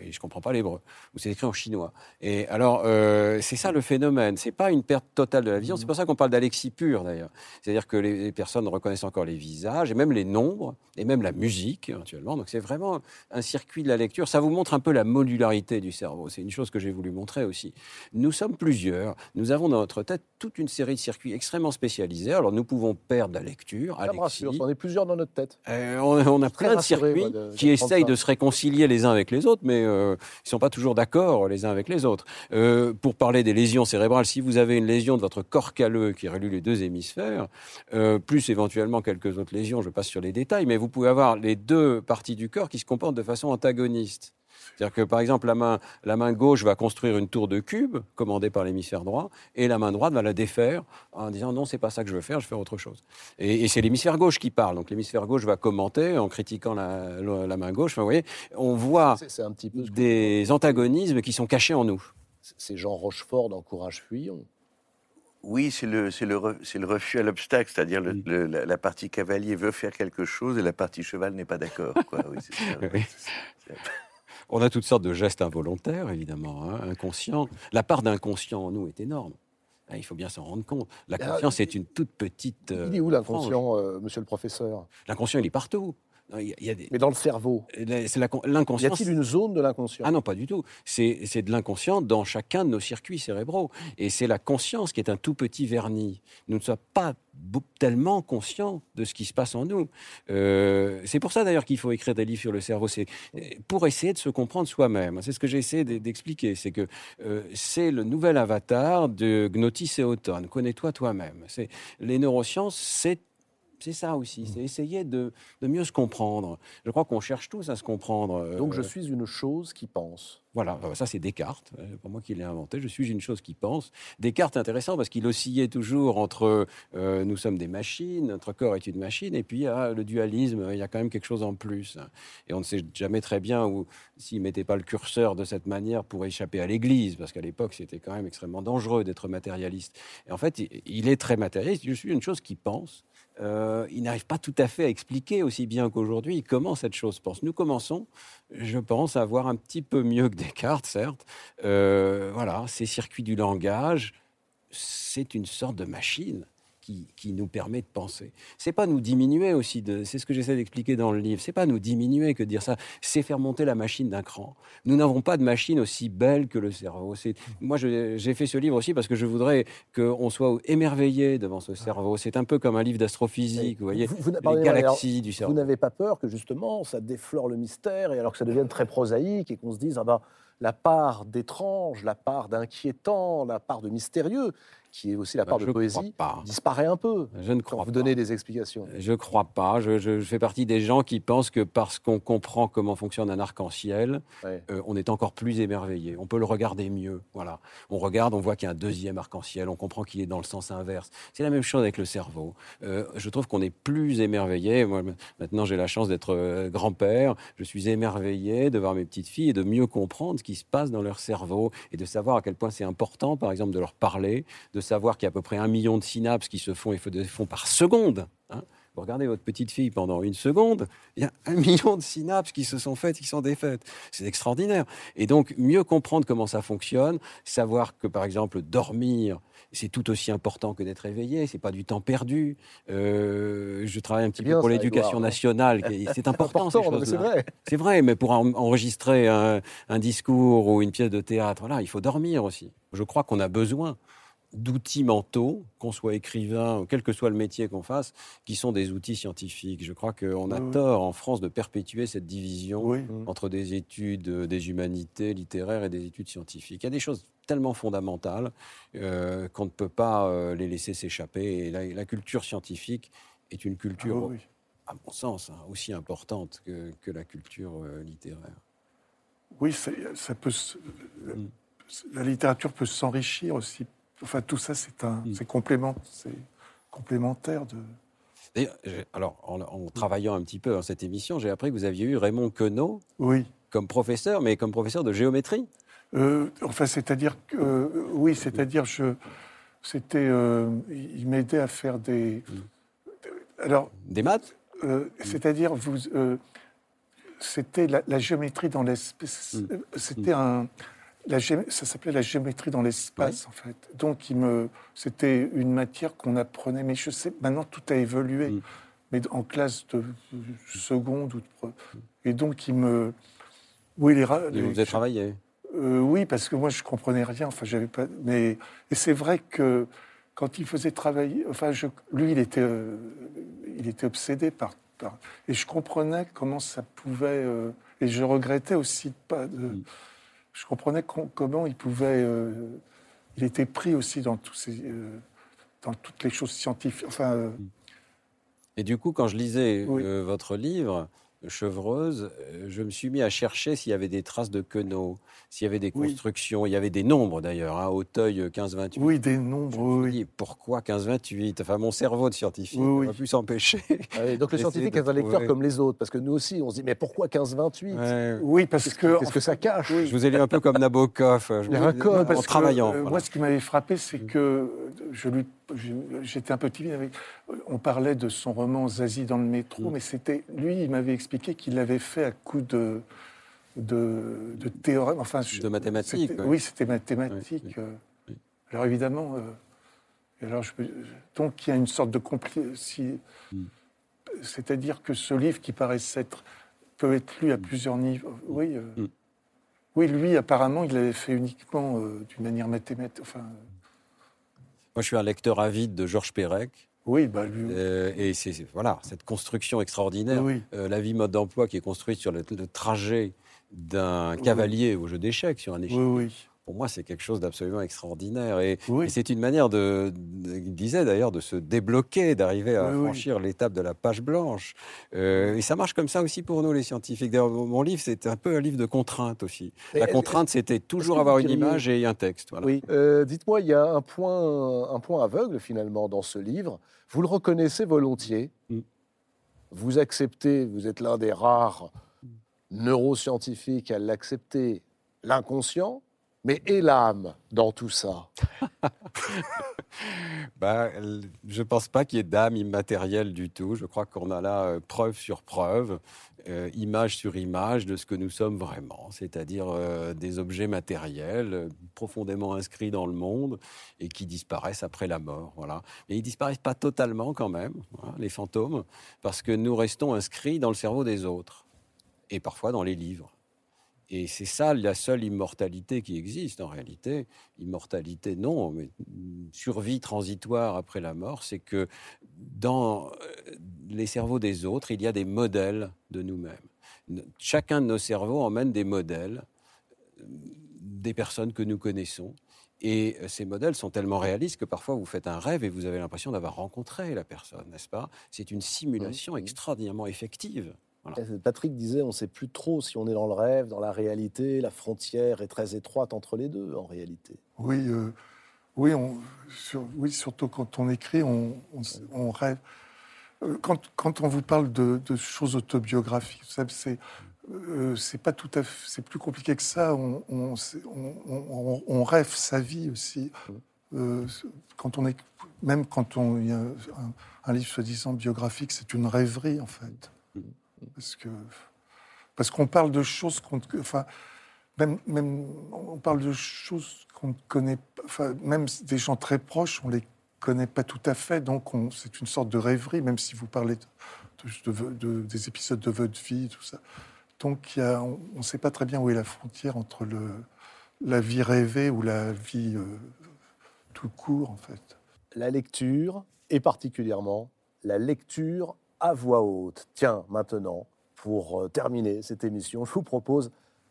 Et je ne comprends pas l'hébreu. Ou c'est écrit en chinois. Et alors, euh, c'est ça le phénomène. C'est pas une perte totale de la vision. C'est pour ça qu'on parle d'alexie pure, d'ailleurs. C'est-à-dire que les, les personnes reconnaissent encore les visages, et même les nombres, et même la musique, éventuellement. Donc c'est vraiment un circuit de la lecture. Ça vous montre un peu la modularité du cerveau. C'est une chose que j'ai voulu montrer aussi. Nous sommes plusieurs. Nous avons dans notre tête toute une série de circuits extrêmement spécialisés. Alors nous pouvons perdre la lecture, Ça me rassure, on est plusieurs dans notre tête. Euh, on, on a plein de circuits moi, de- qui essayent de se réconcilier les uns avec les autres, mais euh, ils ne sont pas toujours d'accord les uns avec les autres. Euh, pour parler des lésions cérébrales, si vous avez une lésion de votre corps calleux qui relie les deux hémisphères, euh, plus éventuellement quelques autres lésions, je passe sur les détails, mais vous pouvez avoir les deux parties du corps qui se comportent de façon antagoniste. C'est-à-dire que, par exemple, la main, la main gauche va construire une tour de cube, commandée par l'hémisphère droit, et la main droite va la défaire en disant non, c'est pas ça que je veux faire, je veux faire autre chose. Et, et c'est l'hémisphère gauche qui parle. Donc l'hémisphère gauche va commenter en critiquant la, la- la main gauche. Enfin, vous voyez, on voit C'est c'est un petit peu ce que- des antagonismes qui sont cachés en nous. C'est Jean Rochefort dans Courage Fuyons. Oui, c'est le, c'est le, re- c'est le refus à l'obstacle, c'est-à-dire le- Oui. le- la, la partie cavalier veut faire quelque chose et la partie cheval n'est pas d'accord. quoi. Oui, c'est ça. Oui. On a toutes sortes de gestes involontaires, évidemment, hein, inconscients. La part d'inconscient en nous est énorme. Hein, Il faut bien s'en rendre compte. La Ah, conscience est une toute petite. euh, Il est où l'inconscient, euh, monsieur le professeur? L'inconscient, il est partout. Non, Il y a, il y a des- Mais dans le cerveau, c'est con- y l'inconscient. a-t-il une zone de l'inconscient? Ah non, pas du tout. C'est de l'inconscient dans chacun de nos circuits cérébraux. Et c'est la conscience qui est un tout petit vernis. Nous ne sommes pas tellement conscients de ce qui se passe en nous. Euh, c'est pour ça d'ailleurs qu'il faut écrire des livres sur le cerveau. C'est pour essayer de se comprendre soi-même. C'est ce que j'ai essayé d'expliquer. C'est que euh, c'est le nouvel avatar de Gnotis et Automne. Connais-toi toi-même. Les neurosciences, c'est c'est ça aussi, c'est essayer de, de mieux se comprendre. Je crois qu'on cherche tous à se comprendre. Donc euh, je suis une chose qui pense. voilà, euh, ça c'est Descartes, euh, pas moi qui l'ai inventé, je suis une chose qui pense. Descartes intéressant parce qu'il oscillait toujours entre euh, nous sommes des machines, notre corps est une machine, et puis ah, le dualisme, il y a quand même quelque chose en plus. Et on ne sait jamais très bien où, s'il ne mettait pas le curseur de cette manière pour échapper à l'Église, parce qu'à l'époque c'était quand même extrêmement dangereux d'être matérialiste. Et en fait, il est très matérialiste, je suis une chose qui pense. Euh, il n'arrive pas tout à fait à expliquer aussi bien qu'aujourd'hui comment cette chose pense. Nous commençons je pense, à voir un petit peu mieux que Descartes, certes. Euh, voilà, ces circuits du langage, c'est une sorte de machine qui, qui nous permet de penser. C'est pas nous diminuer aussi, de, c'est ce que j'essaie d'expliquer dans le livre, c'est pas nous diminuer que de dire ça, c'est faire monter la machine d'un cran. Nous n'avons pas de machine aussi belle que le cerveau. C'est, moi, je- j'ai fait ce livre aussi parce que je voudrais qu'on soit émerveillé devant ce cerveau. C'est un peu comme un livre d'astrophysique, vous voyez, Vous- vous- les alors, galaxies du cerveau. Vous n'avez pas peur que justement ça déflore le mystère et alors que ça devienne très prosaïque et qu'on se dise ah ben, la part d'étrange, la part d'inquiétant, la part de mystérieux, qui est aussi la Bah, part de poésie, pas. disparaît un peu Je ne quand crois vous pas. donnez des explications. Je crois pas. Je, je- je fais partie des gens qui pensent que parce qu'on comprend comment fonctionne un arc-en-ciel, Ouais. euh, on est encore plus émerveillé. On peut le regarder mieux. Voilà. On regarde, on voit qu'il y a un deuxième arc-en-ciel. On comprend qu'il est dans le sens inverse. C'est la même chose avec le cerveau. Euh, je trouve qu'on est plus émerveillé. Moi, maintenant, j'ai la chance d'être euh, grand-père. Je suis émerveillé de voir mes petites filles et de mieux comprendre ce qui se passe dans leur cerveau et de savoir à quel point c'est important, par exemple, de leur parler, de savoir qu'il y a à peu près un million de synapses qui se font et se font par seconde. hein. Vous regardez votre petite fille pendant une seconde, il y a un million de synapses qui se sont faites, qui sont défaites. C'est extraordinaire. Et donc, mieux comprendre comment ça fonctionne, savoir que, par exemple, dormir, c'est tout aussi important que d'être éveillé, c'est pas du temps perdu. Euh, je travaille un petit bien, peu pour l'éducation nationale, c'est important, important, c'est vrai. C'est vrai, mais pour en- enregistrer un, un discours ou une pièce de théâtre, voilà, il faut dormir aussi. Je crois qu'on a besoin d'outils mentaux, qu'on soit écrivain, quel que soit le métier qu'on fasse, qui sont des outils scientifiques. Je crois qu'on a Oui, oui. tort en France de perpétuer cette division Oui. entre des études euh, des humanités littéraires et des études scientifiques. Il y a des choses tellement fondamentales euh, qu'on ne peut pas euh, les laisser s'échapper. Et la, la culture scientifique est une culture, Ah oui, à mon sens, hein, aussi importante que, que la culture euh, littéraire. Oui, ça peut. Mm. La littérature peut s'enrichir aussi. Enfin, tout ça, c'est un, Mm. c'est complément, c'est complémentaire de. Alors, en, en travaillant un petit peu dans cette émission, j'ai appris que vous aviez eu Raymond Queneau Oui. comme professeur, mais comme professeur de géométrie. Euh, enfin, c'est-à-dire que euh, oui, c'est-à-dire je, c'était, euh, il m'aidait à faire des. Alors, Des maths c'est-à-dire vous, c'était la, la géométrie dans l'espace. Mm. C'était un. La gé- ça s'appelait la géométrie dans l'espace, en fait. Donc, il me, c'était une matière qu'on apprenait. Mais je sais, maintenant, tout a évolué. Mm. Mais en classe de seconde ou de. pre- Et donc, il me. Oui, les, les- vous avez travaillé. euh, oui, parce que moi, je comprenais rien. Enfin, j'avais pas. Mais et c'est vrai que quand il faisait travailler, enfin, je- lui, il était, euh, il était obsédé par, par- Et je comprenais comment ça pouvait. euh, et je regrettais aussi de pas. De, Mm. Je comprenais com- comment il pouvait. euh, il était pris aussi dans tous ces, euh, dans toutes les choses scientifiques. Enfin, euh, Et du coup, quand je lisais Oui. votre livre, Chevreuse, euh, je me suis mis à chercher s'il y avait des traces de Queneau, s'il y avait des Oui. constructions. Il y avait des nombres d'ailleurs, hein, Auteuil euh, 15-28. oui, des nombres. Oui, dit, pourquoi 15-28 Enfin, mon cerveau de scientifique Oui, n'a oui. pu s'empêcher. Ah oui, donc le scientifique est un lecteur trouver. comme les autres, parce que nous aussi, on se dit, mais pourquoi 15-28 Ouais. oui, parce que. qu'est-ce que ça cache? Je vous ai lu un peu comme Nabokov. Je Il y a me- un code, en parce que, travaillant. euh, voilà. Moi, ce qui m'avait frappé, c'est que je lui, j'étais un peu timide. Avec, on parlait de son roman Zazie dans le métro, Mm. mais c'était lui, il m'avait expliqué qu'il l'avait fait à coup de de, de théorème, enfin De mathématiques, ouais. Oui, c'était mathématique. Oui, euh. oui. Alors évidemment, euh, alors je, donc il y a une sorte de compli si, Mm. c'est-à-dire que ce livre qui paraissait être peut être lu à plusieurs niveaux. Oui. euh, Mm. oui, lui, apparemment, il l'avait fait uniquement euh, d'une manière mathématique. Enfin, Moi, je suis un lecteur avide de Georges Perec. oui, bah lui. euh, et c'est voilà, cette construction extraordinaire. oui. Euh, la vie mode d'emploi qui est construite sur le, le trajet d'un Oui. cavalier au jeu d'échecs, sur un échec. Oui, oui. Pour moi, c'est quelque chose d'absolument extraordinaire. Et, Oui. et c'est une manière de, de- il disait d'ailleurs, de se débloquer, d'arriver à Oui, oui. franchir l'étape de la page blanche. Euh, et ça marche comme ça aussi pour nous, les scientifiques. D'ailleurs, mon livre, c'est un peu un livre de contraintes aussi. La contrainte, c'était toujours avoir une image et un texte. Voilà. Oui. Euh, Dites-moi, il y a un point, un point aveugle finalement dans ce livre. Vous le reconnaissez volontiers? Mm. Vous acceptez, vous êtes l'un des rares neuroscientifiques à l'accepter, l'inconscient, mais et l'âme dans tout ça? L- je ne pense pas qu'il y ait d'âme immatérielle du tout. Je crois qu'on a là euh, preuve sur preuve, euh, image sur image de ce que nous sommes vraiment, c'est-à-dire euh, des objets matériels profondément inscrits dans le monde et qui disparaissent après la mort. Voilà. Mais ils disparaissent pas totalement quand même, hein, les fantômes, parce que nous restons inscrits dans le cerveau des autres et parfois dans les livres. Et c'est ça la seule immortalité qui existe en réalité. Immortalité, non, mais survie transitoire après la mort, c'est que dans euh, les cerveaux des autres, il y a des modèles de nous-mêmes. Chacun de nos cerveaux emmène des modèles euh, des personnes que nous connaissons. Et euh, ces modèles sont tellement réalistes que parfois vous faites un rêve et vous avez l'impression d'avoir rencontré la personne, n'est-ce pas? C'est une simulation extraordinairement effective. Patrick disait, on ne sait plus trop si on est dans le rêve, dans la réalité. La frontière est très étroite entre les deux, en réalité. Oui, euh, oui, on, sur- oui, surtout quand on écrit, on, on s- on rêve. Euh, Quand, quand on vous parle de, de choses autobiographiques, vous savez, c'est euh, c'est pas tout à fait, c'est plus compliqué que ça. On, on, c'est- on- on- on rêve sa vie aussi. Euh, quand on est, même quand on, il y a un, un livre soi-disant biographique, c'est une rêverie en fait. Parce que parce qu'on parle de choses qu'on, enfin, même, même on parle de choses qu'on ne connaît pas, enfin, même des gens très proches, on les connaît pas tout à fait, donc on- c'est une sorte de rêverie, même si vous parlez de, de- de- des épisodes de votre vie, tout ça. Donc on ne sait pas très bien où est la frontière entre le, la vie rêvée ou la vie euh, tout court, en fait. La lecture, et particulièrement la lecture à voix haute. Tiens, maintenant, pour euh, terminer cette émission, je vous propose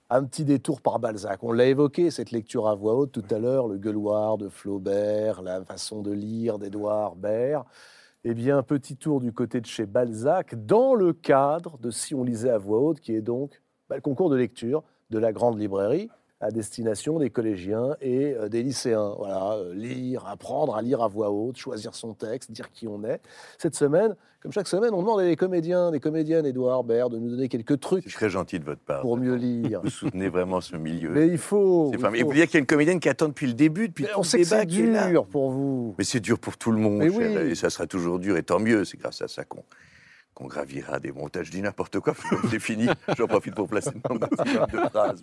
un petit détour par Balzac. On l'a évoqué, cette lecture à voix haute tout à l'heure, le gueuloir de Flaubert, la façon de lire d'Édouard Baird. Eh bien, petit tour du côté de chez Balzac, dans le cadre de Si on lisait à voix haute, qui est donc bah, le concours de lecture de la grande librairie à destination des collégiens et euh, des lycéens. Voilà, euh, lire, apprendre à lire à voix haute, choisir son texte, dire qui on est. Cette semaine, comme chaque semaine, on demande à des comédiens, des comédiennes, Édouard Baird, de nous donner quelques C'est trucs très gentil de votre part. pour mieux lire. Vous soutenez vraiment ce milieu. Mais il faut. C'est il formidable. Et faut- vous dire qu'il y a une comédienne qui attend depuis le début, depuis Mais tout on le sait que c'est dur pour vous. Mais c'est dur pour tout le monde, Mais cher, oui. et ça sera toujours dur, et tant mieux, c'est grâce à ça qu'on qu'on gravira des montages. Je dis n'importe quoi, c'est fini, j'en profite pour placer nom de phrase.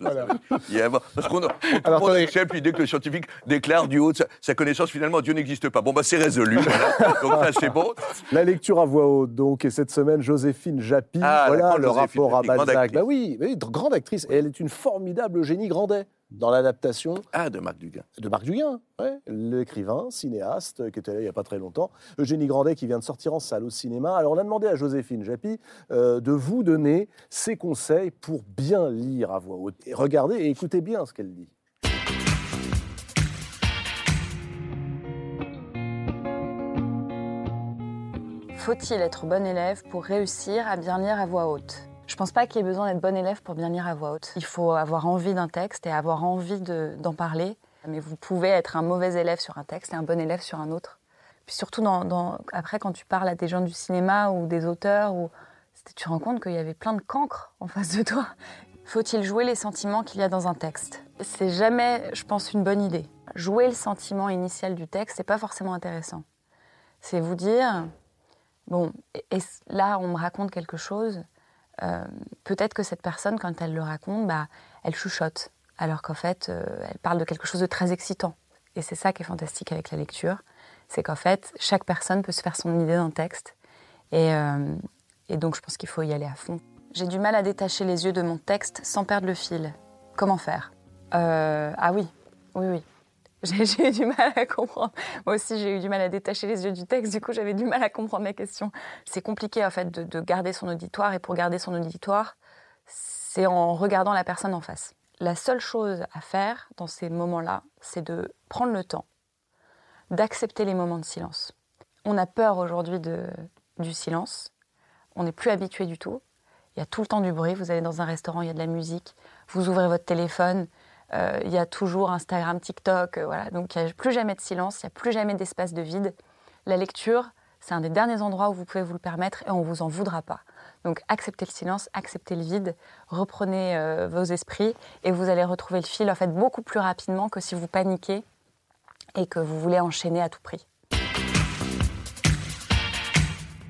a- Parce qu'on a- prend l'échelle, puis dès que le scientifique déclare du haut de sa, sa connaissance, finalement, Dieu n'existe pas. Bon, bah c'est résolu, voilà. donc ça c'est bon. La lecture à voix haute, donc, et cette semaine, Joséphine Japy, Ah, voilà le Joséphine rapport à Japy, Balzac. Bah oui, oui, grande actrice. Et elle est une formidable Eugénie Grandet dans l'adaptation Ah, de Marc Duguin. de Marc Duguin, ouais, l'écrivain, cinéaste, qui était là il n'y a pas très longtemps. Eugénie Grandet qui vient de sortir en salle au cinéma. Alors on a demandé à Joséphine Japy euh, de vous donner ses conseils pour bien lire à voix haute. Et regardez et écoutez bien ce qu'elle dit. Faut-il être bon élève pour réussir à bien lire à voix haute? Je pense pas qu'il y ait besoin d'être bon élève pour bien lire à voix haute. Il faut avoir envie d'un texte et avoir envie de- d'en parler. Mais vous pouvez être un mauvais élève sur un texte et un bon élève sur un autre. Puis surtout, après, quand tu parles à des gens du cinéma ou des auteurs, tu te rends compte qu'il y avait plein de cancres en face de toi. Faut-il jouer les sentiments qu'il y a dans un texte? C'est jamais, je pense, une bonne idée. Jouer le sentiment initial du texte, c'est pas forcément intéressant. C'est vous dire, Bon, et- là, on me raconte quelque chose. Euh, Peut-être que cette personne, quand elle le raconte, bah, elle chuchote, alors qu'en fait, euh, elle parle de quelque chose de très excitant. Et c'est ça qui est fantastique avec la lecture, c'est qu'en fait, chaque personne peut se faire son idée d'un texte. Et, euh, donc, je pense qu'il faut y aller à fond. J'ai du mal à détacher les yeux de mon texte sans perdre le fil. Comment faire? Ah oui, oui, oui. J'ai eu du mal à comprendre. Moi aussi, j'ai eu du mal à détacher les yeux du texte. Du coup, j'avais du mal à comprendre la question. C'est compliqué, en fait, de, de garder son auditoire. Et pour garder son auditoire, c'est en regardant la personne en face. La seule chose à faire dans ces moments-là, c'est de prendre le temps, d'accepter les moments de silence. On a peur aujourd'hui du silence. On n'est plus habitué du tout. Il y a tout le temps du bruit. Vous allez dans un restaurant, il y a de la musique. Vous ouvrez votre téléphone, il y a toujours Instagram, TikTok. euh, voilà. Donc il n'y a plus jamais de silence, il n'y a plus jamais d'espace de vide. La lecture, c'est un des derniers endroits où vous pouvez vous le permettre et on ne vous en voudra pas. Donc acceptez le silence, acceptez le vide, reprenez euh, vos esprits et vous allez retrouver le fil en fait beaucoup plus rapidement que si vous paniquez et que vous voulez enchaîner à tout prix.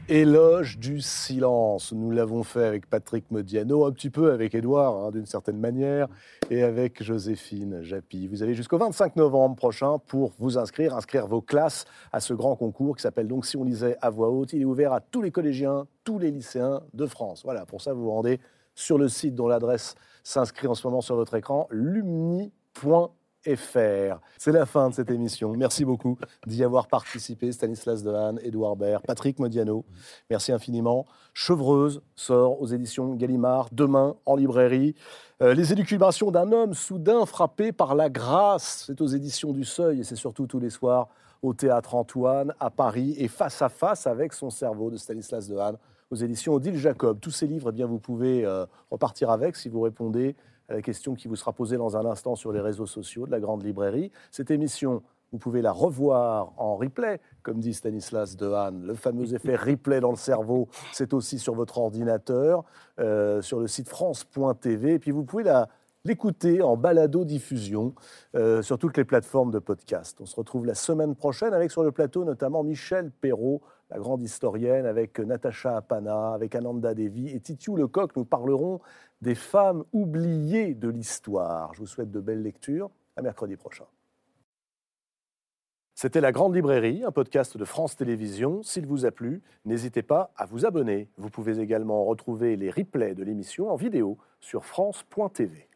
Éloge du silence. Nous l'avons fait avec Patrick Modiano, un petit peu avec Édouard, hein, d'une certaine manière, et avec Joséphine Japy. Vous avez jusqu'au 25 novembre prochain pour vous inscrire, inscrire vos classes à ce grand concours qui s'appelle donc Si on lisait à voix haute. Il est ouvert à tous les collégiens, tous les lycéens de France. Voilà, pour ça, vous vous rendez sur le site dont l'adresse s'inscrit en ce moment sur votre écran, lumni.fr. C'est la fin de cette émission. Merci beaucoup d'y avoir participé. Stanislas Dehaene, Édouard Baird, Patrick Modiano. Merci infiniment. Chevreuse sort aux éditions Gallimard demain en librairie. Euh, les élucubrations d'un homme soudain frappé par la grâce. C'est aux éditions du Seuil et c'est surtout tous les soirs au théâtre Antoine à Paris et face à face avec son cerveau de Stanislas Dehaene aux éditions Odile Jacob. Tous ces livres, eh bien, vous pouvez euh, repartir avec si vous répondez à la question qui vous sera posée dans un instant sur les réseaux sociaux de la Grande Librairie. Cette émission, vous pouvez la revoir en replay, comme dit Stanislas Dehaene. Le fameux effet replay dans le cerveau, c'est aussi sur votre ordinateur, euh, sur le site France.tv. Et puis vous pouvez l'écouter en balado-diffusion euh, sur toutes les plateformes de podcast. On se retrouve la semaine prochaine avec sur le plateau notamment Michel Perrault, la grande historienne, avec Natacha Apana, avec Ananda Devi et Titiou Lecoq. Nous parlerons des femmes oubliées de l'histoire. Je vous souhaite de belles lectures. À mercredi prochain. C'était La Grande Librairie, un podcast de France Télévisions. S'il vous a plu, n'hésitez pas à vous abonner. Vous pouvez également retrouver les replays de l'émission en vidéo sur France.tv.